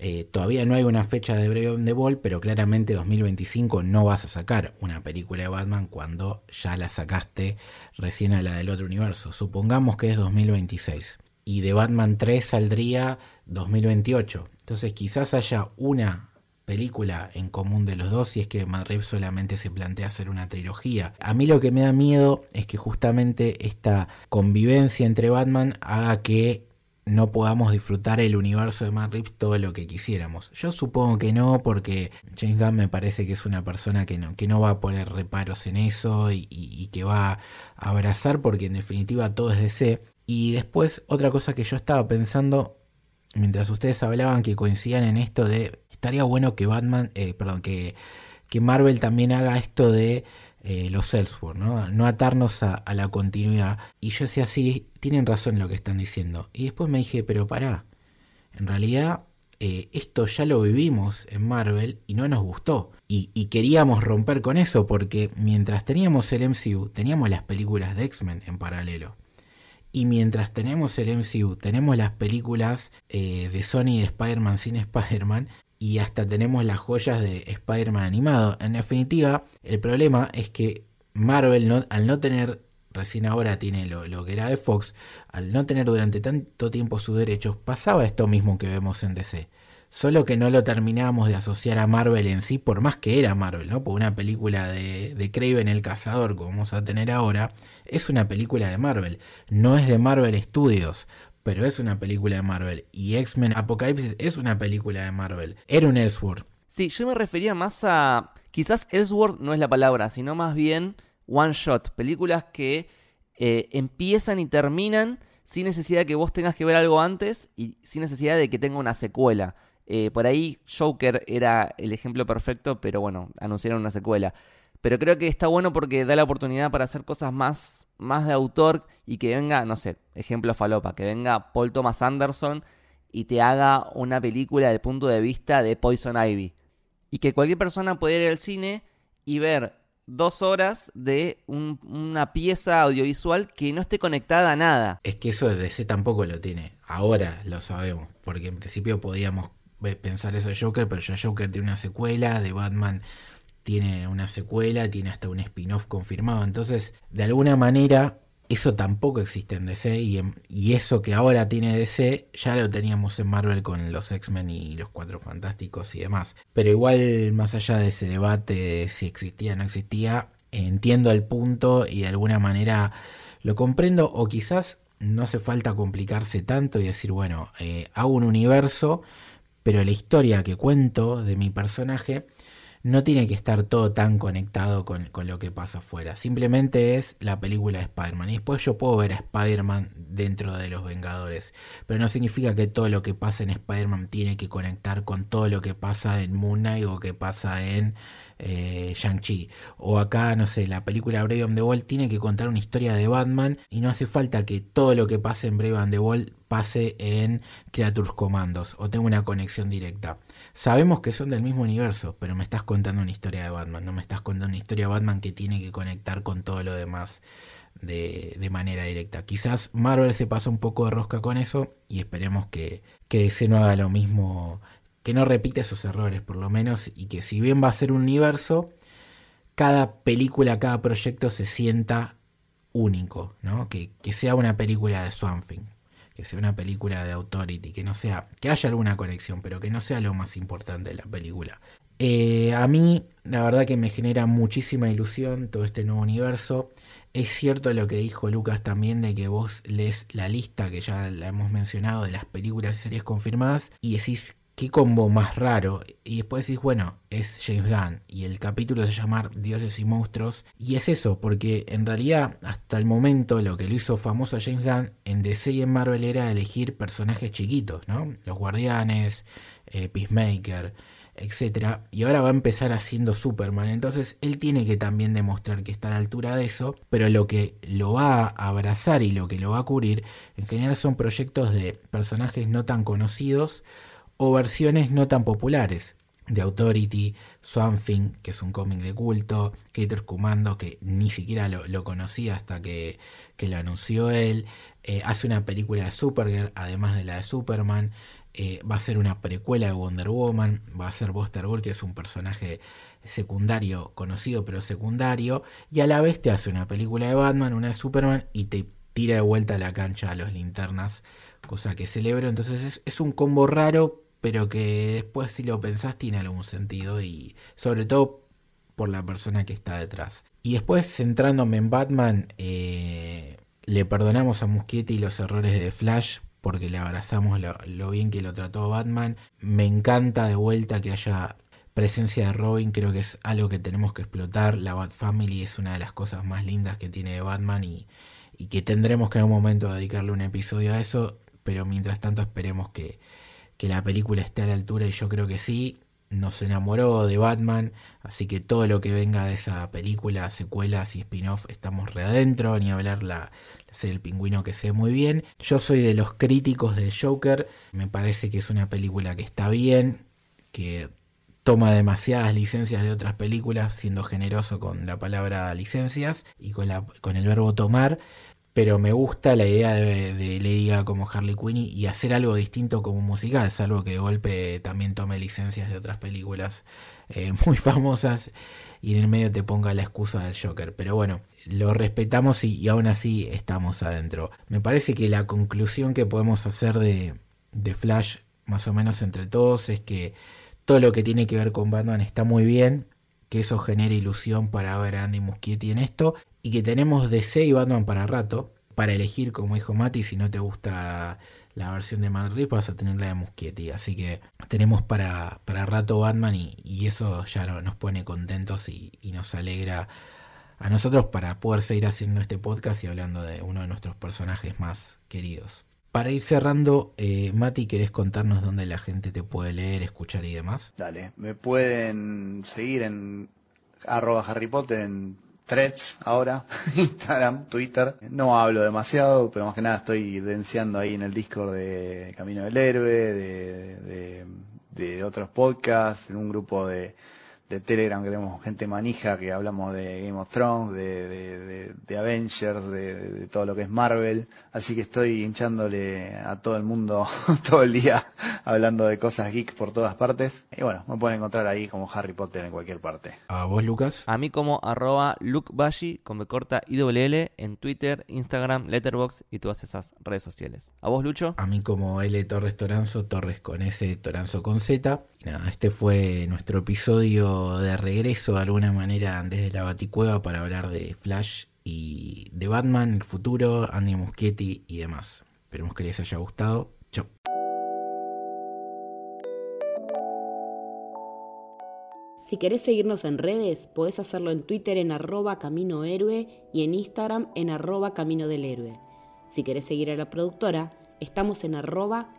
[SPEAKER 1] eh, todavía no hay una fecha de Brave on the Ball, pero claramente 2025 no vas a sacar una película de Batman cuando ya la sacaste recién a la del otro universo. Supongamos que es 2026. Y de Batman 3 saldría 2028. Entonces quizás haya una película en común de los dos y es que Madrid solamente se plantea hacer una trilogía. A mí lo que me da miedo es que justamente esta convivencia entre Batman haga que no podamos disfrutar el universo de Matt Reeves todo lo que quisiéramos. Yo supongo que no, porque James Gunn me parece que es una persona que no, que no va a poner reparos en eso y, que va a abrazar, porque en definitiva todo es DC. Y después, otra cosa que yo estaba pensando, mientras ustedes hablaban que coincidían en esto de estaría bueno que Batman, eh, perdón, que, que Marvel también haga esto de eh, los Elseworlds, ¿no? no atarnos a, la continuidad. Y yo decía, sí, tienen razón lo que están diciendo. Y después me dije, pero pará, en realidad eh, esto ya lo vivimos en Marvel y no nos gustó. Y, y, queríamos romper con eso porque mientras teníamos el MCU, teníamos las películas de X-Men en paralelo. Y mientras tenemos el MCU, tenemos las películas eh, de Sony de Spider-Man sin Spider-Man, y hasta tenemos las joyas de Spider-Man animado. En definitiva, el problema es que Marvel, al no tener, recién ahora tiene lo, que era de Fox, al no tener durante tanto tiempo sus derechos, pasaba esto mismo que vemos en DC. Solo que no lo terminábamos de asociar a Marvel en sí, por más que era Marvel, ¿no? Por una película de, de Craven el Cazador, como vamos a tener ahora, es una película de Marvel, no es de Marvel Studios pero es una película de Marvel. Y X-Men Apocalypse es una película de Marvel. Era un Ellsworth.
[SPEAKER 2] Sí, yo me refería más a. Quizás Ellsworth no es la palabra, sino más bien one shot. Películas que eh, empiezan y terminan sin necesidad de que vos tengas que ver algo antes y sin necesidad de que tenga una secuela. Eh, por ahí Joker era el ejemplo perfecto, pero bueno, anunciaron una secuela. Pero creo que está bueno porque da la oportunidad para hacer cosas más, más de autor y que venga, no sé, ejemplo falopa, que venga Paul Thomas Anderson y te haga una película desde el punto de vista de Poison Ivy. Y que cualquier persona pueda ir al cine y ver dos horas de una pieza audiovisual que no esté conectada a nada.
[SPEAKER 1] Es que eso DC tampoco lo tiene. Ahora lo sabemos. Porque en principio podíamos pensar eso de Joker, pero ya Joker tiene una secuela, de Batman tiene una secuela, tiene hasta un spin-off confirmado. Entonces, de alguna manera, eso tampoco existe en DC y, eso que ahora tiene DC ya lo teníamos en Marvel con los X-Men y los Cuatro Fantásticos y demás. Pero igual, más allá de ese debate de si existía o no existía, entiendo el punto y de alguna manera lo comprendo o quizás no hace falta complicarse tanto y decir, bueno, eh, hago un universo, pero la historia que cuento de mi personaje no tiene que estar todo tan conectado con, lo que pasa afuera. Simplemente es la película de Spider-Man. Y después yo puedo ver a Spider-Man dentro de los Vengadores. Pero no significa que todo lo que pasa en Spider-Man tiene que conectar con todo lo que pasa en Moon Knight o que pasa en eh, Shang-Chi. O acá, no sé, la película Brave and the Wall tiene que contar una historia de Batman. Y no hace falta que todo lo que pase en Brave and the Wall pase en Creatures Commandos o tenga una conexión directa. Sabemos que son del mismo universo, pero me estás contando una historia de Batman, no me estás contando una historia de Batman que tiene que conectar con todo lo demás de, de manera directa. Quizás Marvel se pasa un poco de rosca con eso y esperemos que, que DC no haga lo mismo, que no repita esos errores por lo menos y que si bien va a ser un universo, cada película, cada proyecto se sienta único, ¿no? Que, que sea una película de Swamp Thing, que sea una película de Authority, que no sea, que haya alguna conexión, pero que no sea lo más importante de la película. Eh, a mí, la verdad que me genera muchísima ilusión todo este nuevo universo. Es cierto lo que dijo Lucas también de que vos lees la lista, que ya la hemos mencionado, de las películas y series confirmadas, y decís, qué combo más raro. Y después decís, bueno, es James Gunn. Y el capítulo se llama Dioses y Monstruos. Y es eso, porque en realidad hasta el momento lo que lo hizo famoso a James Gunn en DC y en Marvel era elegir personajes chiquitos, ¿no? Los Guardianes, eh, Peacemaker, etc. Y ahora va a empezar haciendo Superman. Entonces él tiene que también demostrar que está a la altura de eso. Pero lo que lo va a abrazar y lo que lo va a cubrir en general son proyectos de personajes no tan conocidos o versiones no tan populares. De Authority, Swamp Thing, que es un cómic de culto, Creatures Commando, que ni siquiera lo, conocía hasta que, que, lo anunció él, eh, hace una película de Supergirl, además de la de Superman, eh, va a ser una precuela de Wonder Woman, va a ser Buster Gold, que es un personaje secundario, conocido pero secundario, y a la vez te hace una película de Batman, una de Superman, y te tira de vuelta a la cancha a los linternas, cosa que celebro, entonces es, es un combo raro, pero que después si lo pensás tiene algún sentido y sobre todo por la persona que está detrás. Y después centrándome en Batman, eh, le perdonamos a Muschietti los errores de Flash porque le abrazamos lo, bien que lo trató Batman. Me encanta de vuelta que haya presencia de Robin, creo que es algo que tenemos que explotar. La Bat Family es una de las cosas más lindas que tiene Batman y, y que tendremos que en un momento dedicarle un episodio a eso, pero mientras tanto esperemos que, que la película esté a la altura y yo creo que sí. Nos enamoró de Batman, así que todo lo que venga de esa película, secuelas y spin-off, estamos re adentro, ni hablar la, la serie El Pingüino que sé muy bien. Yo soy de los críticos de Joker, me parece que es una película que está bien, que toma demasiadas licencias de otras películas, siendo generoso con la palabra licencias y con, la, con el verbo tomar, pero me gusta la idea de, de Lady como Harley Quinn y hacer algo distinto como musical, salvo que de golpe también tome licencias de otras películas eh, muy famosas y en el medio te ponga la excusa del Joker. Pero bueno, lo respetamos y, y, aún así estamos adentro. Me parece que la conclusión que podemos hacer de, de Flash, más o menos entre todos, es que todo lo que tiene que ver con Batman está muy bien que eso genere ilusión para ver a Andy Muschietti en esto y que tenemos DC y Batman para rato para elegir, como dijo Mati, si no te gusta la versión de Madrid vas a tener la de Muschietti. Así que tenemos para, para rato Batman y, y eso ya no, nos pone contentos y, y, nos alegra a nosotros para poder seguir haciendo este podcast y hablando de uno de nuestros personajes más queridos. Para ir cerrando, eh, Mati, ¿querés contarnos dónde la gente te puede leer, escuchar y demás?
[SPEAKER 3] Dale, me pueden seguir en arroba Harry Potter en threads ahora, Instagram, Twitter. No hablo demasiado, pero más que nada estoy denciando ahí en el Discord de Camino del Héroe, de, de otros podcasts, en un grupo de, de Telegram que tenemos gente manija que hablamos de Game of Thrones, de, de, de, de Avengers, de, todo lo que es Marvel. Así que estoy hinchándole a todo el mundo todo el día hablando de cosas geek por todas partes. Y bueno, me pueden encontrar ahí como Harry Potter en cualquier parte.
[SPEAKER 1] ¿A vos, Lucas?
[SPEAKER 2] A mí como arroba lukebashi con me corta IWL en Twitter, Instagram, Letterboxd y todas esas redes sociales. ¿A vos, Lucho?
[SPEAKER 1] A mí como L Torres Toranzo, Torres con S, Toranzo con Z. Nada, este fue nuestro episodio de regreso de alguna manera desde la Baticueva para hablar de Flash y de Batman, el futuro, Andy Muschietti y demás. Esperemos que les haya gustado. Chau.
[SPEAKER 4] Si querés seguirnos en redes, podés hacerlo en Twitter en arroba Camino y en Instagram en arroba Camino del Héroe. Si querés seguir a la productora, estamos en arroba.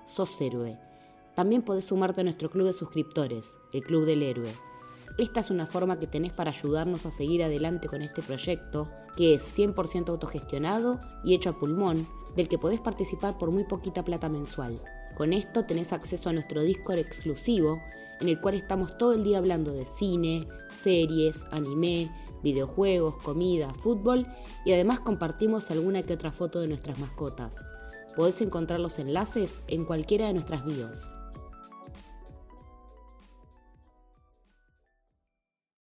[SPEAKER 4] También podés sumarte a nuestro club de suscriptores, el Club del Héroe. Esta es una forma que tenés para ayudarnos a seguir adelante con este proyecto, que es 100% autogestionado y hecho a pulmón, del que podés participar por muy poquita plata mensual. Con esto tenés acceso a nuestro Discord exclusivo, en el cual estamos todo el día hablando de cine, series, anime, videojuegos, comida, fútbol y además compartimos alguna que otra foto de nuestras mascotas. Podés encontrar los enlaces en cualquiera de nuestras bios.